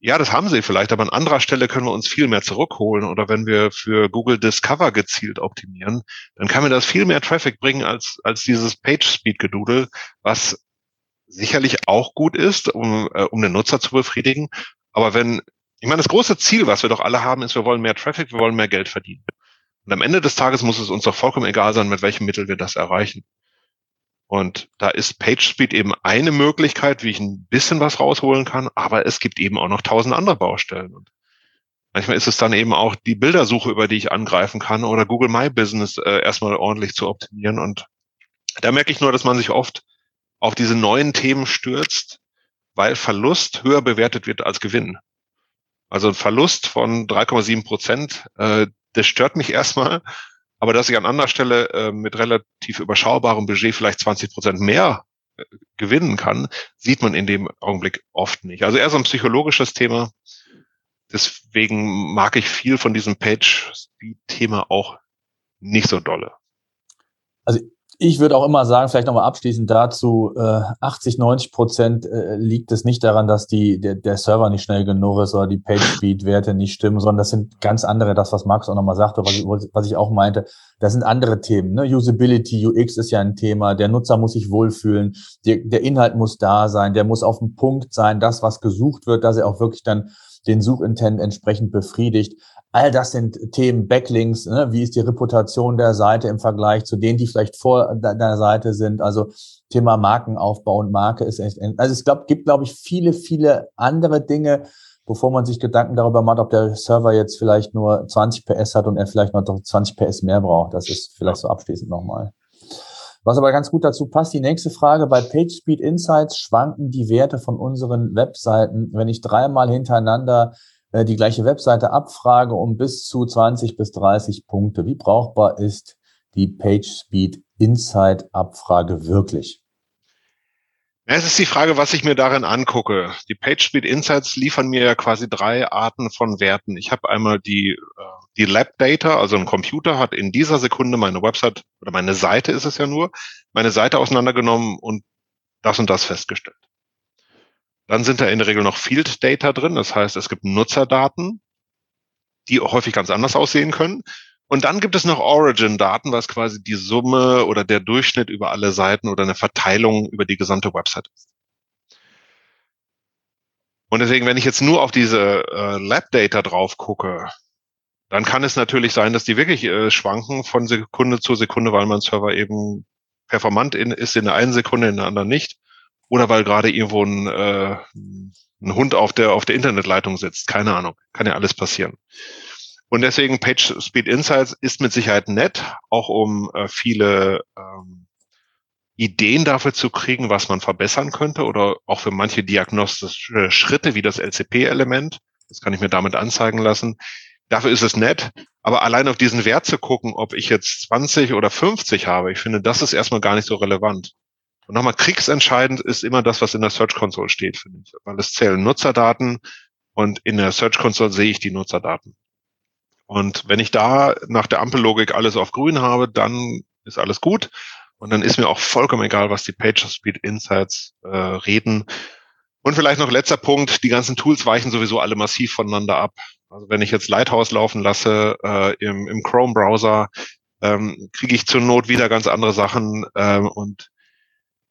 Ja, das haben sie vielleicht, aber an anderer Stelle können wir uns viel mehr zurückholen. Oder wenn wir für Google Discover gezielt optimieren, dann kann mir das viel mehr Traffic bringen als, als dieses Page-Speed-Gedudel, was sicherlich auch gut ist, um, äh, um den Nutzer zu befriedigen. Aber wenn, ich meine, das große Ziel, was wir doch alle haben, ist, wir wollen mehr Traffic, wir wollen mehr Geld verdienen. Und am Ende des Tages muss es uns doch vollkommen egal sein, mit welchem Mittel wir das erreichen. Und da ist PageSpeed eben eine Möglichkeit, wie ich ein bisschen was rausholen kann, aber es gibt eben auch noch tausend andere Baustellen. Und manchmal ist es dann eben auch die Bildersuche, über die ich angreifen kann oder Google My Business äh, erstmal ordentlich zu optimieren. Und da merke ich nur, dass man sich oft auf diese neuen Themen stürzt, weil Verlust höher bewertet wird als Gewinn. Also ein Verlust von 3,7 Prozent, äh, das stört mich erstmal. Aber dass ich an anderer Stelle äh, mit relativ überschaubarem Budget vielleicht 20 Prozent mehr äh, gewinnen kann, sieht man in dem Augenblick oft nicht. Also eher so ein psychologisches Thema. Deswegen mag ich viel von diesem Page-Speed-Thema auch nicht so dolle. Also ich würde auch immer sagen, vielleicht nochmal abschließend dazu, äh, 80, 90 Prozent äh, liegt es nicht daran, dass die, der, der Server nicht schnell genug ist oder die Page-Speed-Werte nicht stimmen, sondern das sind ganz andere, das, was Max auch nochmal sagte, was ich, was ich auch meinte, das sind andere Themen. Ne? Usability, UX ist ja ein Thema, der Nutzer muss sich wohlfühlen, der, der Inhalt muss da sein, der muss auf dem Punkt sein, das, was gesucht wird, dass er auch wirklich dann den Suchintent entsprechend befriedigt. All das sind Themen, Backlinks, ne? wie ist die Reputation der Seite im Vergleich zu denen, die vielleicht vor der Seite sind. Also Thema Markenaufbau und Marke ist echt, also es glaub, gibt, glaube ich, viele, viele andere Dinge, bevor man sich Gedanken darüber macht, ob der Server jetzt vielleicht nur 20 PS hat und er vielleicht noch 20 PS mehr braucht. Das ist vielleicht so abschließend nochmal. Was aber ganz gut dazu passt, die nächste Frage. Bei PageSpeed Insights schwanken die Werte von unseren Webseiten. Wenn ich dreimal hintereinander äh, die gleiche Webseite abfrage um bis zu 20 bis 30 Punkte, wie brauchbar ist die PageSpeed Insight Abfrage wirklich? Es ist die Frage, was ich mir darin angucke. Die PageSpeed Insights liefern mir ja quasi drei Arten von Werten. Ich habe einmal die, äh, die Lab Data, also ein Computer hat in dieser Sekunde meine Website oder meine Seite ist es ja nur, meine Seite auseinandergenommen und das und das festgestellt. Dann sind da in der Regel noch Field Data drin, das heißt, es gibt Nutzerdaten, die häufig ganz anders aussehen können. Und dann gibt es noch Origin-Daten, was quasi die Summe oder der Durchschnitt über alle Seiten oder eine Verteilung über die gesamte Website ist. Und deswegen, wenn ich jetzt nur auf diese äh, Lab-Data drauf gucke, dann kann es natürlich sein, dass die wirklich äh, schwanken von Sekunde zu Sekunde, weil mein Server eben performant in, ist in der einen Sekunde, in der anderen nicht. Oder weil gerade irgendwo ein, äh, ein Hund auf der, auf der Internetleitung sitzt. Keine Ahnung. Kann ja alles passieren. Und deswegen Page Speed Insights ist mit Sicherheit nett, auch um äh, viele ähm, Ideen dafür zu kriegen, was man verbessern könnte oder auch für manche diagnostische Schritte wie das LCP-Element. Das kann ich mir damit anzeigen lassen. Dafür ist es nett. Aber allein auf diesen Wert zu gucken, ob ich jetzt 20 oder 50 habe, ich finde, das ist erstmal gar nicht so relevant. Und nochmal kriegsentscheidend ist immer das, was in der Search Console steht, finde ich. Weil es zählen Nutzerdaten und in der Search Console sehe ich die Nutzerdaten. Und wenn ich da nach der Ampellogik alles auf grün habe, dann ist alles gut. Und dann ist mir auch vollkommen egal, was die Page Speed Insights äh, reden. Und vielleicht noch letzter Punkt, die ganzen Tools weichen sowieso alle massiv voneinander ab. Also wenn ich jetzt Lighthouse laufen lasse äh, im, im Chrome-Browser, ähm, kriege ich zur Not wieder ganz andere Sachen. Ähm, und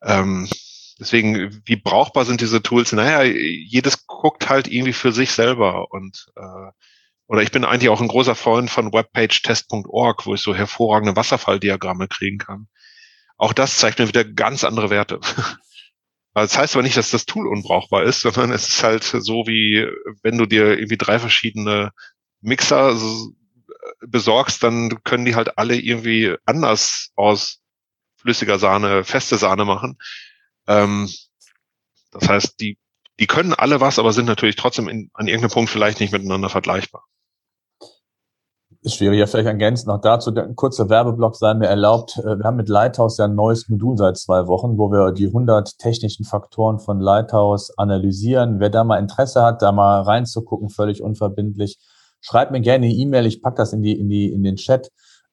ähm, deswegen, wie brauchbar sind diese Tools? Naja, jedes guckt halt irgendwie für sich selber. Und äh, oder ich bin eigentlich auch ein großer Freund von webpagetest.org, wo ich so hervorragende Wasserfalldiagramme kriegen kann. Auch das zeigt mir wieder ganz andere Werte. Das heißt aber nicht, dass das Tool unbrauchbar ist, sondern es ist halt so wie, wenn du dir irgendwie drei verschiedene Mixer besorgst, dann können die halt alle irgendwie anders aus flüssiger Sahne feste Sahne machen. Ähm, das heißt, die, die können alle was, aber sind natürlich trotzdem in, an irgendeinem Punkt vielleicht nicht miteinander vergleichbar ist schwierig. Ja, vielleicht ergänzend noch dazu, ein kurzer Werbeblock sei mir erlaubt. Äh, wir haben mit Lighthouse ja ein neues Modul seit zwei Wochen, wo wir die 100 technischen Faktoren von Lighthouse analysieren. Wer da mal Interesse hat, da mal reinzugucken, völlig unverbindlich, schreibt mir gerne eine E-Mail. Ich pack das in die, in die, in den Chat.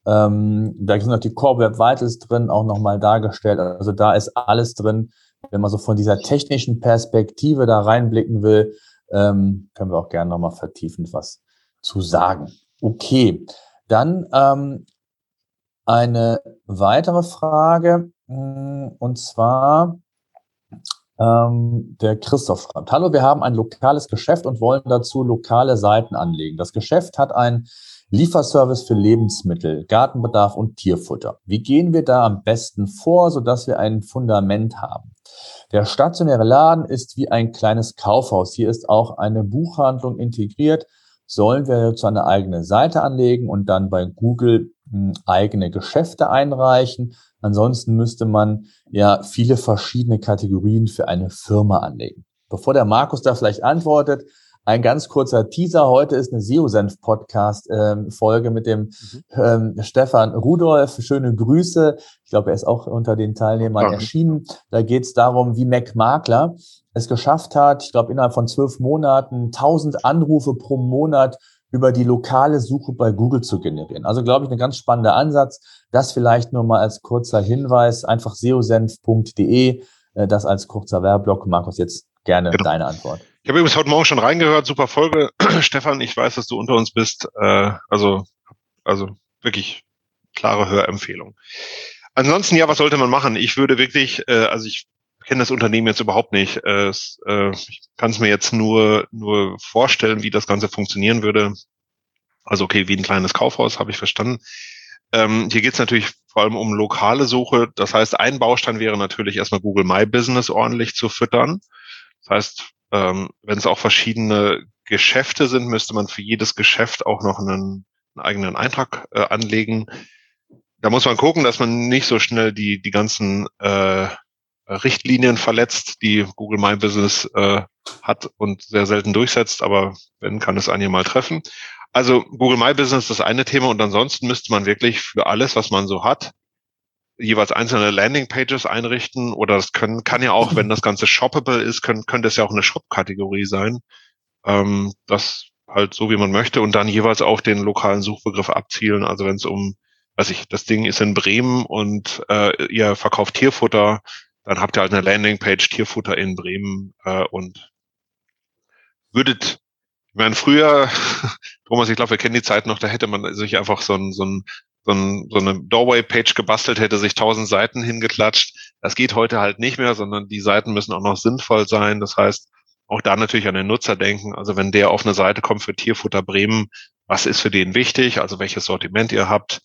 Ähm, da sind noch die Core Web Vitals drin, auch nochmal dargestellt. Also da ist alles drin. Wenn man so von dieser technischen Perspektive da reinblicken will, ähm, können wir auch gerne nochmal vertiefend was zu sagen. Okay, dann ähm, eine weitere Frage hm, und zwar ähm, der Christoph fragt, hallo, wir haben ein lokales Geschäft und wollen dazu lokale Seiten anlegen. Das Geschäft hat einen Lieferservice für Lebensmittel, Gartenbedarf und Tierfutter. Wie gehen wir da am besten vor, sodass wir ein Fundament haben? Der stationäre Laden ist wie ein kleines Kaufhaus. Hier ist auch eine Buchhandlung integriert sollen wir jetzt eine eigene Seite anlegen und dann bei Google hm, eigene Geschäfte einreichen. Ansonsten müsste man ja viele verschiedene Kategorien für eine Firma anlegen. Bevor der Markus da vielleicht antwortet, ein ganz kurzer Teaser. Heute ist eine SEO-Senf-Podcast-Folge ähm, mit dem mhm. ähm, Stefan Rudolf. Schöne Grüße. Ich glaube, er ist auch unter den Teilnehmern ja. erschienen. Da geht es darum, wie Mac Makler es geschafft hat, ich glaube, innerhalb von zwölf Monaten 1000 Anrufe pro Monat über die lokale Suche bei Google zu generieren. Also, glaube ich, ein ganz spannender Ansatz. Das vielleicht nur mal als kurzer Hinweis. Einfach seosenf.de, äh, das als kurzer Werbeblock. Markus, jetzt gerne genau. deine Antwort. Ich habe übrigens heute Morgen schon reingehört, super Folge. Stefan, ich weiß, dass du unter uns bist. Äh, also, also wirklich klare Hörempfehlung. Ansonsten, ja, was sollte man machen? Ich würde wirklich, äh, also ich kenne das Unternehmen jetzt überhaupt nicht. Äh, äh, ich kann es mir jetzt nur, nur vorstellen, wie das Ganze funktionieren würde. Also okay, wie ein kleines Kaufhaus, habe ich verstanden. Ähm, hier geht es natürlich vor allem um lokale Suche. Das heißt, ein Baustein wäre natürlich erstmal Google My Business ordentlich zu füttern. Das heißt, ähm, wenn es auch verschiedene Geschäfte sind, müsste man für jedes Geschäft auch noch einen, einen eigenen Eintrag äh, anlegen. Da muss man gucken, dass man nicht so schnell die, die ganzen äh, Richtlinien verletzt, die Google My Business äh, hat und sehr selten durchsetzt, aber wenn, kann es einen mal treffen. Also Google My Business ist das eine Thema und ansonsten müsste man wirklich für alles, was man so hat, jeweils einzelne Landing Pages einrichten oder das können, kann ja auch, wenn das Ganze shoppable ist, können, könnte es ja auch eine Shop-Kategorie sein. Ähm, das halt so, wie man möchte und dann jeweils auch den lokalen Suchbegriff abzielen. Also wenn es um, weiß ich, das Ding ist in Bremen und äh, ihr verkauft Tierfutter, dann habt ihr halt eine Landingpage Tierfutter in Bremen äh, und würdet, meine, früher, Thomas, ich glaube, wir kennen die Zeit noch, da hätte man sich einfach so ein, so ein so, ein, so eine Doorway-Page gebastelt hätte, sich tausend Seiten hingeklatscht. Das geht heute halt nicht mehr, sondern die Seiten müssen auch noch sinnvoll sein. Das heißt, auch da natürlich an den Nutzer denken. Also wenn der auf eine Seite kommt für Tierfutter Bremen, was ist für den wichtig? Also welches Sortiment ihr habt,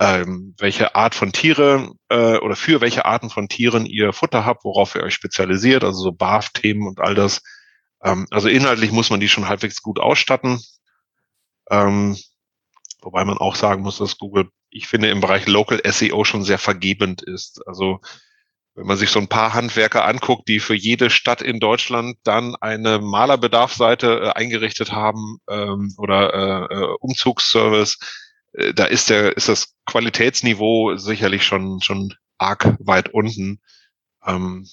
ähm, welche Art von Tiere äh, oder für welche Arten von Tieren ihr Futter habt, worauf ihr euch spezialisiert, also so BAF-Themen und all das. Ähm, also inhaltlich muss man die schon halbwegs gut ausstatten. Ähm, wobei man auch sagen muss, dass Google, ich finde, im Bereich Local SEO schon sehr vergebend ist. Also wenn man sich so ein paar Handwerker anguckt, die für jede Stadt in Deutschland dann eine Malerbedarfsseite äh, eingerichtet haben ähm, oder äh, äh Umzugsservice, äh, da ist der ist das Qualitätsniveau sicherlich schon schon arg weit unten. Ähm,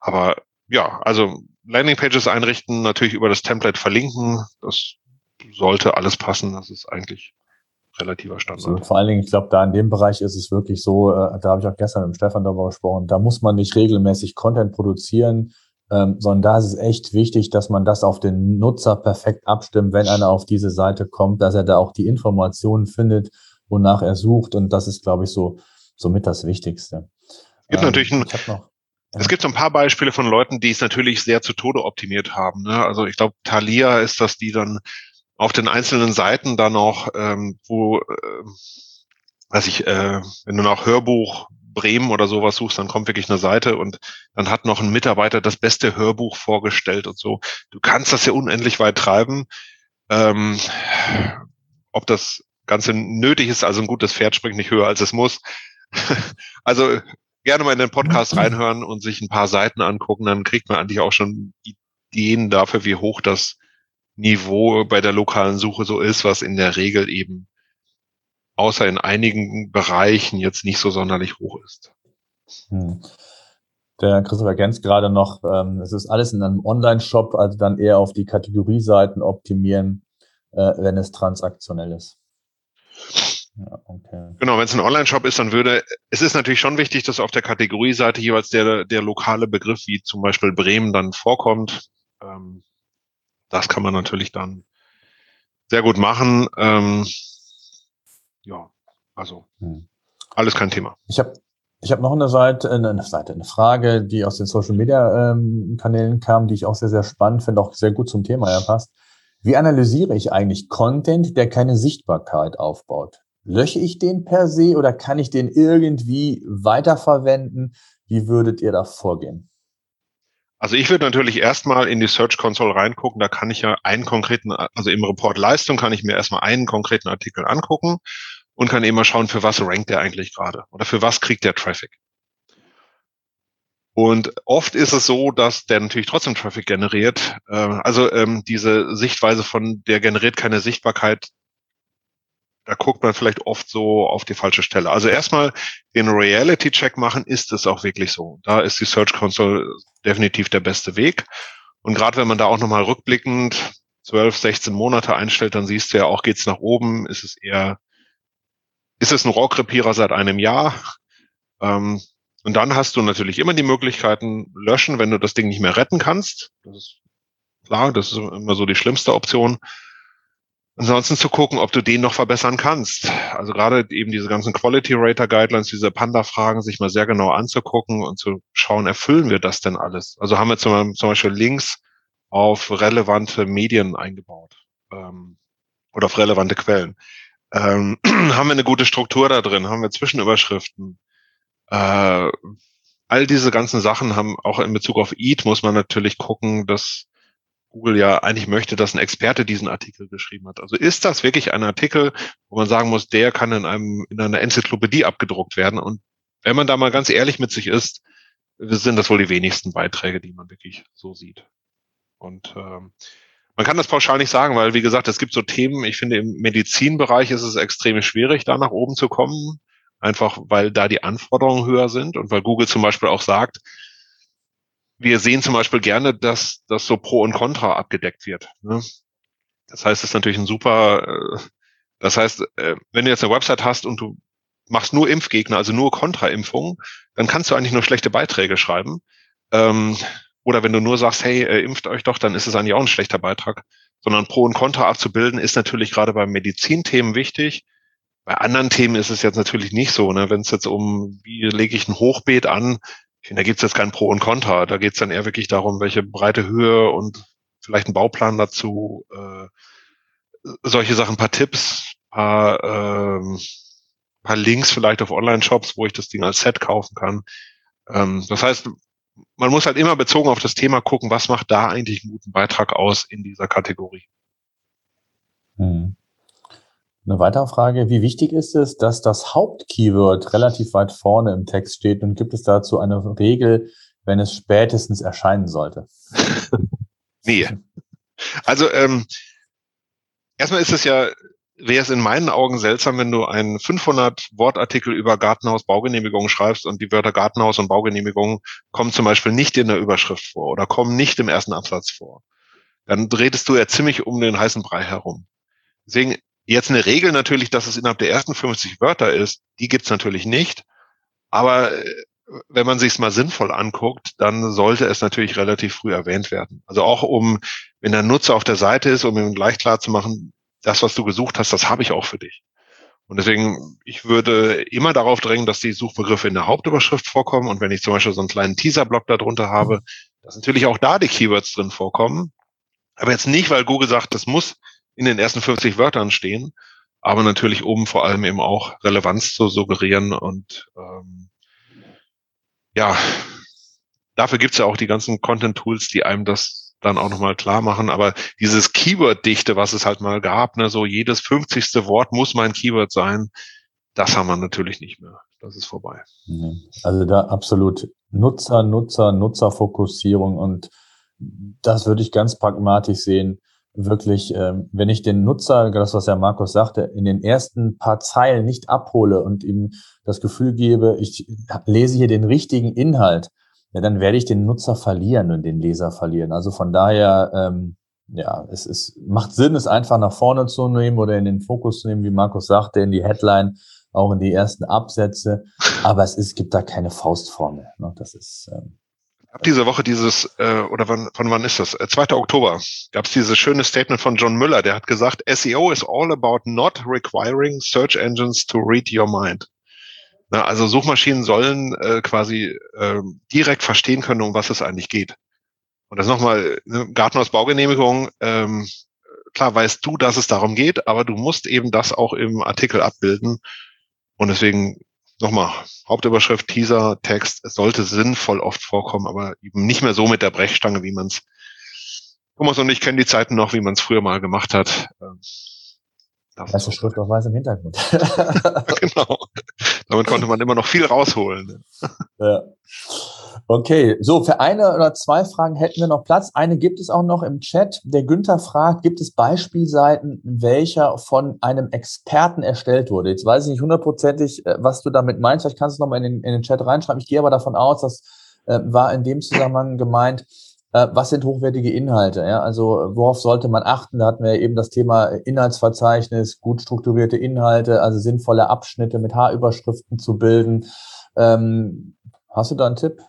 aber ja, also Landingpages einrichten, natürlich über das Template verlinken, das sollte alles passen. Das ist eigentlich relativer Standard. Also vor allen Dingen, ich glaube, da in dem Bereich ist es wirklich so, äh, da habe ich auch gestern mit Stefan darüber gesprochen, da muss man nicht regelmäßig Content produzieren, ähm, sondern da ist es echt wichtig, dass man das auf den Nutzer perfekt abstimmt, wenn einer auf diese Seite kommt, dass er da auch die Informationen findet, wonach er sucht. Und das ist, glaube ich, so somit das Wichtigste. Es gibt ähm, natürlich ein, noch, es gibt so ein paar Beispiele von Leuten, die es natürlich sehr zu Tode optimiert haben. Ne? Also ich glaube, Thalia ist das, die dann auf den einzelnen Seiten dann noch, ähm, wo, äh, weiß ich, äh, wenn du nach Hörbuch Bremen oder sowas suchst, dann kommt wirklich eine Seite und dann hat noch ein Mitarbeiter das beste Hörbuch vorgestellt und so. Du kannst das ja unendlich weit treiben. Ähm, ob das Ganze nötig ist, also ein gutes Pferd springt nicht höher, als es muss. also gerne mal in den Podcast reinhören und sich ein paar Seiten angucken, dann kriegt man eigentlich auch schon Ideen dafür, wie hoch das Niveau bei der lokalen Suche so ist, was in der Regel eben außer in einigen Bereichen jetzt nicht so sonderlich hoch ist. Hm. Der Christoph ergänzt gerade noch, ähm, es ist alles in einem Online-Shop, also dann eher auf die Kategorieseiten optimieren, äh, wenn es transaktionell ist. Ja, okay. Genau, wenn es ein Online-Shop ist, dann würde, es ist natürlich schon wichtig, dass auf der Kategorieseite jeweils der, der lokale Begriff, wie zum Beispiel Bremen, dann vorkommt. Ähm, das kann man natürlich dann sehr gut machen. Ähm, ja, also hm. alles kein Thema. Ich habe ich hab noch eine Seite, eine Seite, eine Frage, die aus den Social Media ähm, Kanälen kam, die ich auch sehr, sehr spannend finde, auch sehr gut zum Thema ja passt. Wie analysiere ich eigentlich Content, der keine Sichtbarkeit aufbaut? Lösche ich den per se oder kann ich den irgendwie weiterverwenden? Wie würdet ihr da vorgehen? Also ich würde natürlich erstmal in die Search Console reingucken. Da kann ich ja einen konkreten, also im Report Leistung kann ich mir erstmal einen konkreten Artikel angucken und kann eben mal schauen, für was rankt der eigentlich gerade oder für was kriegt der Traffic. Und oft ist es so, dass der natürlich trotzdem Traffic generiert. Ähm, also ähm, diese Sichtweise von der generiert keine Sichtbarkeit, da guckt man vielleicht oft so auf die falsche Stelle. Also erstmal den Reality-Check machen, ist es auch wirklich so. Da ist die Search Console definitiv der beste Weg. Und gerade wenn man da auch nochmal rückblickend 12, 16 Monate einstellt, dann siehst du ja auch, geht's nach oben, ist es eher, ist es ein Rohrkrepierer seit einem Jahr? Ähm, und dann hast du natürlich immer die Möglichkeiten löschen, wenn du das Ding nicht mehr retten kannst. Das ist klar, das ist immer so die schlimmste Option. Ansonsten zu gucken, ob du den noch verbessern kannst. Also gerade eben diese ganzen Quality Rater Guidelines, diese Panda-Fragen sich mal sehr genau anzugucken und zu schauen, erfüllen wir das denn alles? Also haben wir zum, zum Beispiel Links auf relevante Medien eingebaut ähm, oder auf relevante Quellen. Ähm, haben wir eine gute Struktur da drin? Haben wir Zwischenüberschriften? Äh, all diese ganzen Sachen haben auch in Bezug auf EAT muss man natürlich gucken, dass Google ja eigentlich möchte, dass ein Experte diesen Artikel geschrieben hat. Also ist das wirklich ein Artikel, wo man sagen muss, der kann in einem in einer Enzyklopädie abgedruckt werden? Und wenn man da mal ganz ehrlich mit sich ist, sind das wohl die wenigsten Beiträge, die man wirklich so sieht. Und ähm, man kann das pauschal nicht sagen, weil wie gesagt, es gibt so Themen. Ich finde im Medizinbereich ist es extrem schwierig, da nach oben zu kommen, einfach weil da die Anforderungen höher sind und weil Google zum Beispiel auch sagt, wir sehen zum Beispiel gerne, dass das so Pro und Contra abgedeckt wird. Ne? Das heißt, es ist natürlich ein super, äh, das heißt, äh, wenn du jetzt eine Website hast und du machst nur Impfgegner, also nur Kontraimpfungen, dann kannst du eigentlich nur schlechte Beiträge schreiben. Ähm, oder wenn du nur sagst, hey, äh, impft euch doch, dann ist es eigentlich auch ein schlechter Beitrag. sondern Pro und Contra abzubilden, ist natürlich gerade bei Medizinthemen wichtig. Bei anderen Themen ist es jetzt natürlich nicht so. Ne? Wenn es jetzt um, wie lege ich ein Hochbeet an, finde, da gibt es jetzt kein Pro und Contra. Da geht es dann eher wirklich darum, welche breite Höhe und vielleicht ein Bauplan dazu, äh, solche Sachen, paar Tipps, paar, ähm, paar Links vielleicht auf Online-Shops, wo ich das Ding als Set kaufen kann. Ähm, das heißt, man muss halt immer bezogen auf das Thema gucken, was macht da eigentlich einen guten Beitrag aus in dieser Kategorie. Hm. Eine weitere Frage, wie wichtig ist es, dass das Hauptkeyword relativ weit vorne im Text steht und gibt es dazu eine Regel, wenn es spätestens erscheinen sollte? nee. Also ähm, erstmal ist es ja wäre es in meinen Augen seltsam, wenn du einen 500 Wortartikel über Gartenhaus Baugenehmigung schreibst und die Wörter Gartenhaus und Baugenehmigung kommen zum Beispiel nicht in der Überschrift vor oder kommen nicht im ersten Absatz vor. Dann redest du ja ziemlich um den heißen Brei herum. Deswegen jetzt eine Regel natürlich, dass es innerhalb der ersten 50 Wörter ist, die gibt's natürlich nicht. Aber äh, wenn man sich mal sinnvoll anguckt, dann sollte es natürlich relativ früh erwähnt werden. Also auch um, wenn der Nutzer auf der Seite ist, um ihm gleich klar zu machen, das, was du gesucht hast, das habe ich auch für dich. Und deswegen, ich würde immer darauf drängen, dass die Suchbegriffe in der Hauptüberschrift vorkommen. Und wenn ich zum Beispiel so einen kleinen Teaserblock darunter habe, dass natürlich auch da die Keywords drin vorkommen. Aber jetzt nicht, weil Google sagt, das muss in den ersten 50 Wörtern stehen, aber natürlich um vor allem eben auch Relevanz zu suggerieren. Und ähm, ja, dafür gibt's ja auch die ganzen Content-Tools, die einem das dann auch nochmal klar machen. Aber dieses Keyword-Dichte, was es halt mal gab, ne, so jedes 50. Wort muss mein Keyword sein, das haben wir natürlich nicht mehr. Das ist vorbei. Also da absolut Nutzer, Nutzer, Nutzerfokussierung und das würde ich ganz pragmatisch sehen. Wirklich, ähm, wenn ich den Nutzer, das was ja Markus sagte, in den ersten paar Zeilen nicht abhole und ihm das Gefühl gebe, ich lese hier den richtigen Inhalt, ja, dann werde ich den Nutzer verlieren und den Leser verlieren. Also von daher, ähm, ja, es ist, macht Sinn, es einfach nach vorne zu nehmen oder in den Fokus zu nehmen, wie Markus sagte, in die Headline, auch in die ersten Absätze. Aber es ist, gibt da keine Faustformel. Ne? Das ist. Ähm, Ab diese Woche dieses, äh, oder wann, von wann ist das? Äh, 2. Oktober gab es dieses schöne Statement von John Müller, der hat gesagt, SEO is all about not requiring search engines to read your mind. Na, also Suchmaschinen sollen äh, quasi äh, direkt verstehen können, um was es eigentlich geht. Und das nochmal, ne, Gartenhaus Baugenehmigung, ähm, klar weißt du, dass es darum geht, aber du musst eben das auch im Artikel abbilden. Und deswegen nochmal, Hauptüberschrift, Teaser, Text, es sollte sinnvoll oft vorkommen, aber eben nicht mehr so mit der Brechstange, wie man es Thomas und ich kennen die Zeiten noch, wie man es früher mal gemacht hat. Das Weiße Schrift auf weißem Hintergrund. genau. Damit konnte man immer noch viel rausholen. Ja. Okay, so für eine oder zwei Fragen hätten wir noch Platz. Eine gibt es auch noch im Chat. Der Günther fragt, gibt es Beispielseiten, welcher von einem Experten erstellt wurde? Jetzt weiß ich nicht hundertprozentig, äh, was du damit meinst. Vielleicht kannst du es nochmal in den, in den Chat reinschreiben. Ich gehe aber davon aus, das äh, war in dem Zusammenhang gemeint, äh, was sind hochwertige Inhalte? Ja? Also worauf sollte man achten? Da hatten wir eben das Thema Inhaltsverzeichnis, gut strukturierte Inhalte, also sinnvolle Abschnitte mit Haarüberschriften zu bilden. Ähm, hast du da einen Tipp?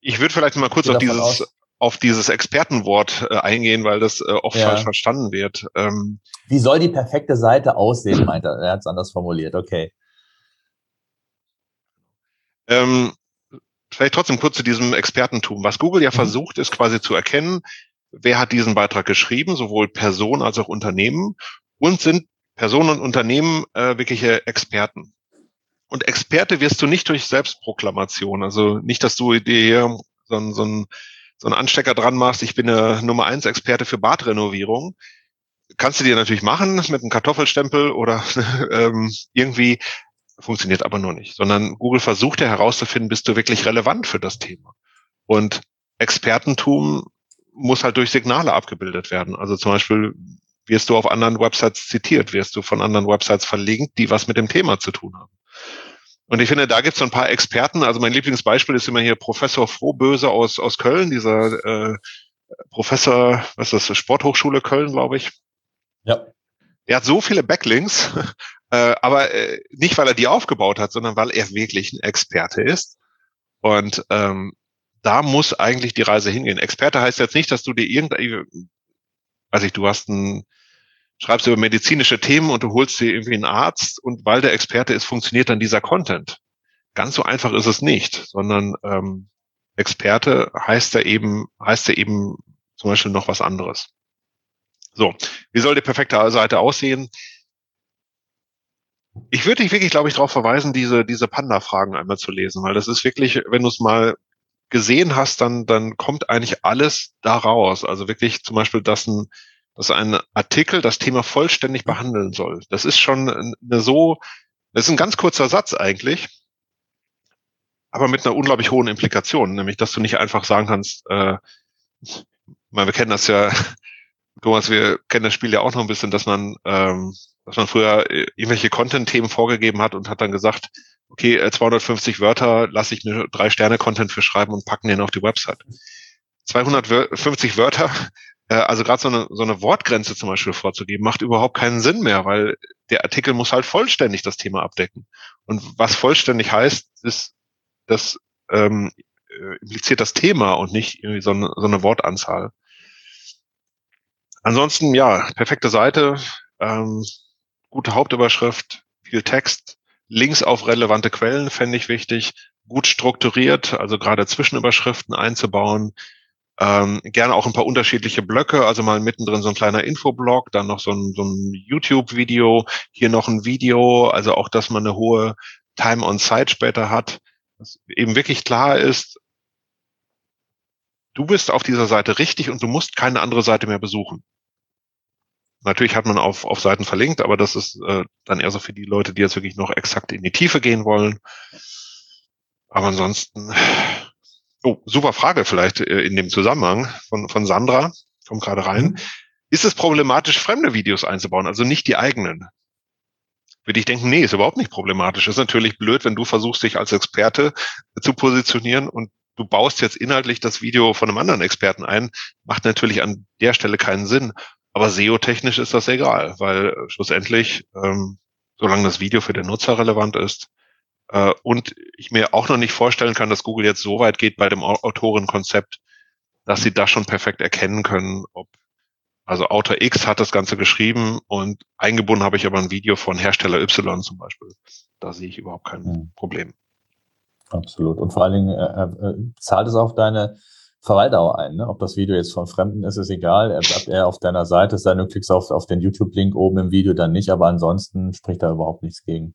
Ich würde vielleicht mal kurz auf dieses, auf dieses Expertenwort äh, eingehen, weil das äh, oft ja. falsch verstanden wird. Ähm, Wie soll die perfekte Seite aussehen, meint er. Er hat es anders formuliert, okay. Ähm, vielleicht trotzdem kurz zu diesem Expertentum. Was Google ja mhm. versucht, ist quasi zu erkennen, wer hat diesen Beitrag geschrieben, sowohl Person als auch Unternehmen und sind Personen und Unternehmen äh, wirkliche Experten. Und Experte wirst du nicht durch Selbstproklamation, also nicht, dass du dir so, so, ein, so einen Anstecker dran machst, ich bin der Nummer eins Experte für Badrenovierung. Kannst du dir natürlich machen mit einem Kartoffelstempel oder ähm, irgendwie, funktioniert aber nur nicht, sondern Google versucht ja herauszufinden, bist du wirklich relevant für das Thema. Und Expertentum muss halt durch Signale abgebildet werden. Also zum Beispiel wirst du auf anderen Websites zitiert, wirst du von anderen Websites verlinkt, die was mit dem Thema zu tun haben. Und ich finde, da gibt es so ein paar Experten. Also mein Lieblingsbeispiel ist immer hier Professor Frohböse aus, aus Köln, dieser äh, Professor, was ist das, Sporthochschule Köln, glaube ich. Ja. Er hat so viele Backlinks, äh, aber äh, nicht, weil er die aufgebaut hat, sondern weil er wirklich ein Experte ist. Und ähm, da muss eigentlich die Reise hingehen. Experte heißt jetzt nicht, dass du dir irgendein, weiß ich, du hast ein, schreibst über medizinische Themen und du holst dir irgendwie einen Arzt und weil der Experte ist, funktioniert dann dieser Content. Ganz so einfach ist es nicht, sondern ähm, Experte heißt da eben, heißt da eben zum Beispiel noch was anderes. So, wie soll die perfekte Seite aussehen? Ich würde dich wirklich, glaube ich, darauf verweisen, diese, diese Panda-Fragen einmal zu lesen, weil das ist wirklich, wenn du es mal gesehen hast, dann, dann kommt eigentlich alles da raus. Also wirklich zum Beispiel, dass ein, dass ein Artikel das Thema vollständig behandeln soll. Das ist schon eine so, das ist ein ganz kurzer Satz eigentlich, aber mit einer unglaublich hohen Implikation, nämlich, dass du nicht einfach sagen kannst, äh, wir kennen das ja, Thomas, wir kennen das Spiel ja auch noch ein bisschen, dass man, ähm, dass man früher äh, irgendwelche Content-Themen vorgegeben hat und hat dann gesagt, okay, 250 äh, Wörter lasse ich mir drei Sterne Content für schreiben und packen den auf die Website. 250 Wörter, also gerade so eine, so eine Wortgrenze zum Beispiel vorzugeben, macht überhaupt keinen Sinn mehr, weil der Artikel muss halt vollständig das Thema abdecken. Und was vollständig heißt, ist, das ähm, äh, impliziert das Thema und nicht irgendwie so eine, so eine Wortanzahl. Ansonsten, ja, perfekte Seite, ähm, gute Hauptüberschrift, viel Text, Links auf relevante Quellen fände ich wichtig, gut strukturiert, also gerade Zwischenüberschriften einzubauen, ähm, gerne auch ein paar unterschiedliche Blöcke, also mal mittendrin so ein kleiner Infoblog, dann noch so ein, so ein YouTube-Video, hier noch ein Video, also auch, dass man eine hohe Time on Site später hat, dass eben wirklich klar ist, du bist auf dieser Seite richtig und du musst keine andere Seite mehr besuchen. Natürlich hat man auf, auf Seiten verlinkt, aber das ist äh, dann eher so für die Leute, die jetzt wirklich noch exakt in die Tiefe gehen wollen. Aber ansonsten, oh, super Frage vielleicht äh, in dem Zusammenhang von, von Sandra, kommt gerade rein. Mhm. Ist es problematisch, fremde Videos einzubauen, also nicht die eigenen? Würde ich denken, nee, ist überhaupt nicht problematisch. Ist natürlich blöd, wenn du versuchst, dich als Experte zu positionieren und du baust jetzt inhaltlich das Video von einem anderen Experten ein, macht natürlich an der Stelle keinen Sinn. Aber SEO-technisch ist das egal, weil schlussendlich, ähm, solange das Video für den Nutzer relevant ist, äh, und ich mir auch noch nicht vorstellen kann, dass Google jetzt so weit geht bei dem Autorenkonzept, dass sie das schon perfekt erkennen können, ob also Autor X hat das Ganze geschrieben und eingebunden habe ich aber ein Video von Hersteller Y zum Beispiel. Da sehe ich überhaupt kein mhm. Problem. Absolut. Und vor allen Dingen äh, äh, zahlt es auf deine Verweildauer ein. Ne? Ob das Video jetzt von Fremden ist, ist egal. Er bleibt eher auf deiner Seite, sei du klickst auf, auf den YouTube-Link oben im Video dann nicht, aber ansonsten spricht da überhaupt nichts gegen.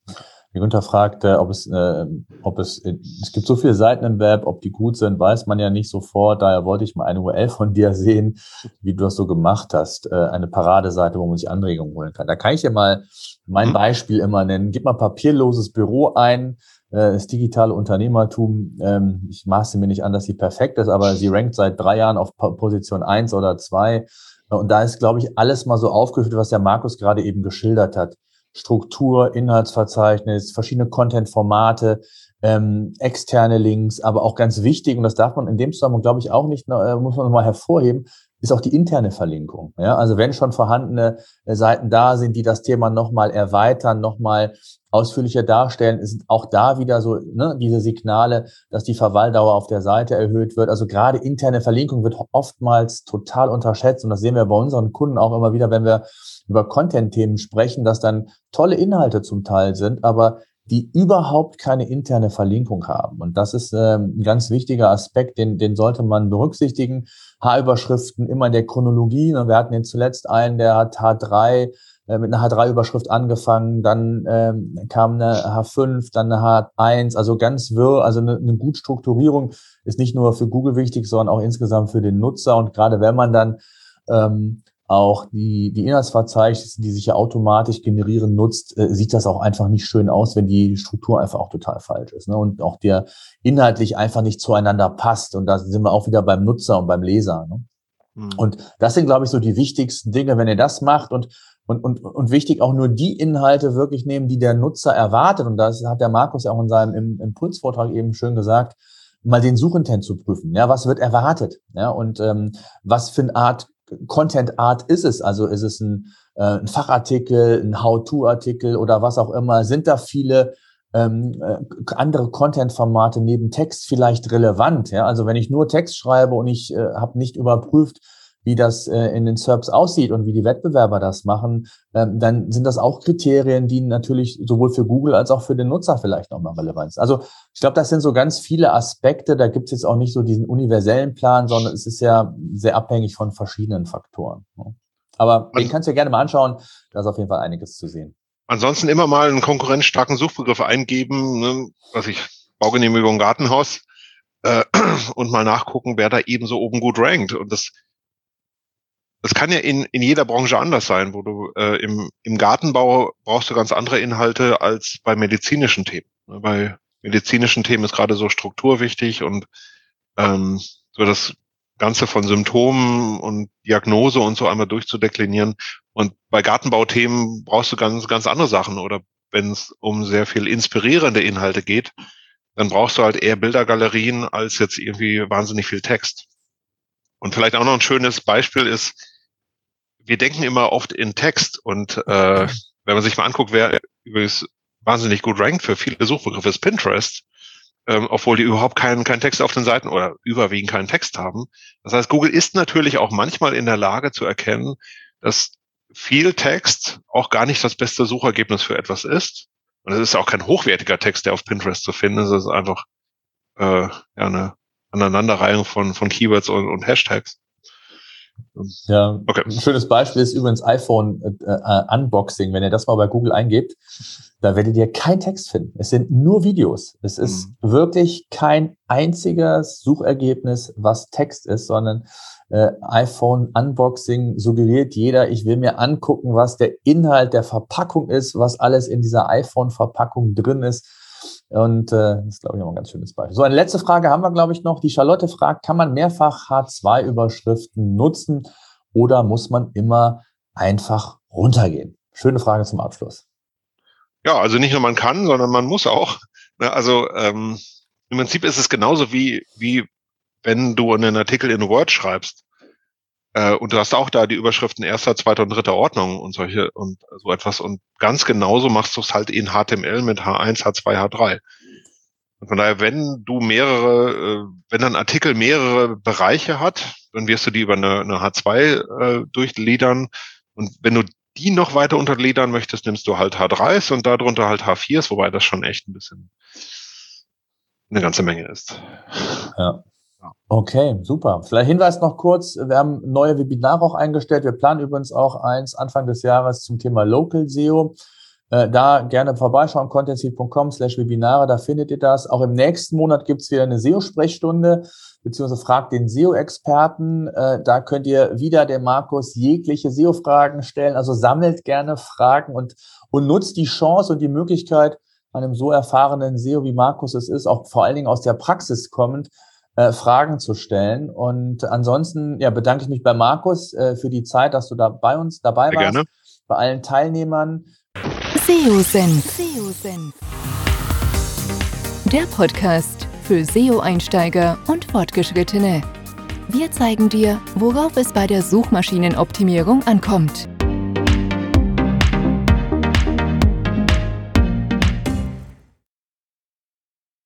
Die Günther fragt, äh, ob es, äh, ob es, äh, es gibt so viele Seiten im Web, ob die gut sind, weiß man ja nicht sofort. Daher wollte ich mal eine URL von dir sehen, wie du das so gemacht hast. Äh, eine Paradeseite, wo man sich Anregungen holen kann. Da kann ich dir mal mein Beispiel immer nennen. Gib mal papierloses Büro ein, äh, das digitale Unternehmertum, ähm, ich maße mir nicht an, dass sie perfekt ist, aber sie rankt seit drei Jahren auf Position eins oder zwei. Und da ist, glaube ich, alles mal so aufgeführt, was der Markus gerade eben geschildert hat. Struktur, Inhaltsverzeichnis, verschiedene Content-Formate, ähm, externe Links, aber auch ganz wichtig, und das darf man in dem Zusammenhang, glaube ich, auch nicht, äh, muss man nochmal hervorheben, ist auch die interne Verlinkung. Ja, also wenn schon vorhandene äh, Seiten da sind, die das Thema nochmal erweitern, nochmal ausführlicher darstellen, ist auch da wieder so ne, diese Signale, dass die Verweildauer auf der Seite erhöht wird. Also gerade interne Verlinkung wird oftmals total unterschätzt und das sehen wir bei unseren Kunden auch immer wieder, wenn wir über Content-Themen sprechen, dass dann tolle Inhalte zum Teil sind, aber die überhaupt keine interne Verlinkung haben. Und das ist ähm, ein ganz wichtiger Aspekt, den, den sollte man berücksichtigen. H-Überschriften immer in der Chronologie. Wir hatten jetzt zuletzt einen, der hat H3 äh, mit einer H3-Überschrift angefangen, dann ähm, kam eine H5, dann eine H1, also ganz wirr, also eine, eine gute Strukturierung ist nicht nur für Google wichtig, sondern auch insgesamt für den Nutzer. Und gerade wenn man dann ähm, auch die, die Inhaltsverzeichnisse, die sich ja automatisch generieren, nutzt, äh, sieht das auch einfach nicht schön aus, wenn die Struktur einfach auch total falsch ist. Ne? Und auch der inhaltlich einfach nicht zueinander passt. Und da sind wir auch wieder beim Nutzer und beim Leser. Ne? Mhm. Und das sind, glaube ich, so die wichtigsten Dinge, wenn ihr das macht und und, und, und wichtig auch nur die Inhalte wirklich nehmen, die der Nutzer erwartet. Und das hat der Markus ja auch in seinem Impulsvortrag eben schön gesagt, mal den Suchintent zu prüfen. Ja, was wird erwartet? Ja, und ähm, was für eine Art Content Art ist es? Also ist es ein, äh, ein Fachartikel, ein How-to-Artikel oder was auch immer? Sind da viele ähm, äh, andere Content-Formate neben Text vielleicht relevant? Ja, also wenn ich nur Text schreibe und ich äh, habe nicht überprüft, wie das äh, in den SERPs aussieht und wie die Wettbewerber das machen, ähm, dann sind das auch Kriterien, die natürlich sowohl für Google als auch für den Nutzer vielleicht nochmal relevant sind. Also ich glaube, das sind so ganz viele Aspekte. Da gibt es jetzt auch nicht so diesen universellen Plan, sondern es ist ja sehr abhängig von verschiedenen Faktoren. Ne? Aber den kannst du dir gerne mal anschauen. Da ist auf jeden Fall einiges zu sehen. Ansonsten immer mal einen konkurrenzstarken Suchbegriff eingeben, ne, was ich Baugenehmigung Gartenhaus äh, und mal nachgucken, wer da eben so oben gut rankt. Und das das kann ja in, in jeder Branche anders sein, wo du äh, im, im Gartenbau brauchst du ganz andere Inhalte als bei medizinischen Themen. Ne, bei medizinischen Themen ist gerade so Struktur wichtig und ähm, so das Ganze von Symptomen und Diagnose und so einmal durchzudeklinieren. Und bei Gartenbauthemen brauchst du ganz, ganz andere Sachen. Oder wenn es um sehr viel inspirierende Inhalte geht, dann brauchst du halt eher Bildergalerien als jetzt irgendwie wahnsinnig viel Text. Und vielleicht auch noch ein schönes Beispiel ist, wir denken immer oft in Text und äh, wenn man sich mal anguckt, wer übrigens wahnsinnig gut rankt für viele Suchbegriffe ist Pinterest, ähm, obwohl die überhaupt keinen, keinen Text auf den Seiten oder überwiegend keinen Text haben. Das heißt, Google ist natürlich auch manchmal in der Lage zu erkennen, dass viel Text auch gar nicht das beste Suchergebnis für etwas ist. Und es ist auch kein hochwertiger Text, der auf Pinterest zu finden ist. Es ist einfach äh, ja, eine Aneinanderreihung von, von Keywords und, und Hashtags. Ja, okay. ein schönes Beispiel ist übrigens iPhone äh, äh, Unboxing. Wenn ihr das mal bei Google eingebt, da werdet ihr keinen Text finden. Es sind nur Videos. Es ist mhm. wirklich kein einziges Suchergebnis, was Text ist, sondern äh, iPhone Unboxing suggeriert jeder, ich will mir angucken, was der Inhalt der Verpackung ist, was alles in dieser iPhone-Verpackung drin ist. Und äh, das ist, glaube ich, auch ein ganz schönes Beispiel. So, eine letzte Frage haben wir, glaube ich, noch. Die Charlotte fragt, kann man mehrfach H2-Überschriften nutzen oder muss man immer einfach runtergehen? Schöne Frage zum Abschluss. Ja, also nicht nur man kann, sondern man muss auch. Ne, also ähm, im Prinzip ist es genauso wie, wie wenn du einen Artikel in Word schreibst. Äh, und du hast auch da die Überschriften erster, zweiter und dritter Ordnung und solche und so etwas. Und ganz genauso machst du es halt in HTML mit H1, H2, H3. Und von daher, wenn du mehrere, äh, wenn ein Artikel mehrere Bereiche hat, dann wirst du die über eine, eine H2 äh, durchledern. Und wenn du die noch weiter unterledern möchtest, nimmst du halt H3s und darunter halt H4s, wobei das schon echt ein bisschen eine ganze Menge ist. Ja. Okay, super. Vielleicht Hinweis noch kurz. Wir haben neue Webinare auch eingestellt. Wir planen übrigens auch eins Anfang des Jahres zum Thema Local SEO. Äh, da gerne vorbeischauen, contentseed.com slash Webinare, da findet ihr das. Auch im nächsten Monat gibt es wieder eine SEO-Sprechstunde, beziehungsweise fragt den SEO-Experten. Äh, da könnt ihr wieder dem Markus jegliche SEO-Fragen stellen. Also sammelt gerne Fragen und, und nutzt die Chance und die Möglichkeit, einem so erfahrenen SEO wie Markus es ist, auch vor allen Dingen aus der Praxis kommend, äh, Fragen zu stellen. Und ansonsten ja, bedanke ich mich bei Markus äh, für die Zeit, dass du da bei uns dabei Sehr warst. Gerne. Bei allen Teilnehmern. SEO-Senf. Der Podcast für SEO-Einsteiger und Fortgeschrittene. Wir zeigen dir, worauf es bei der Suchmaschinenoptimierung ankommt.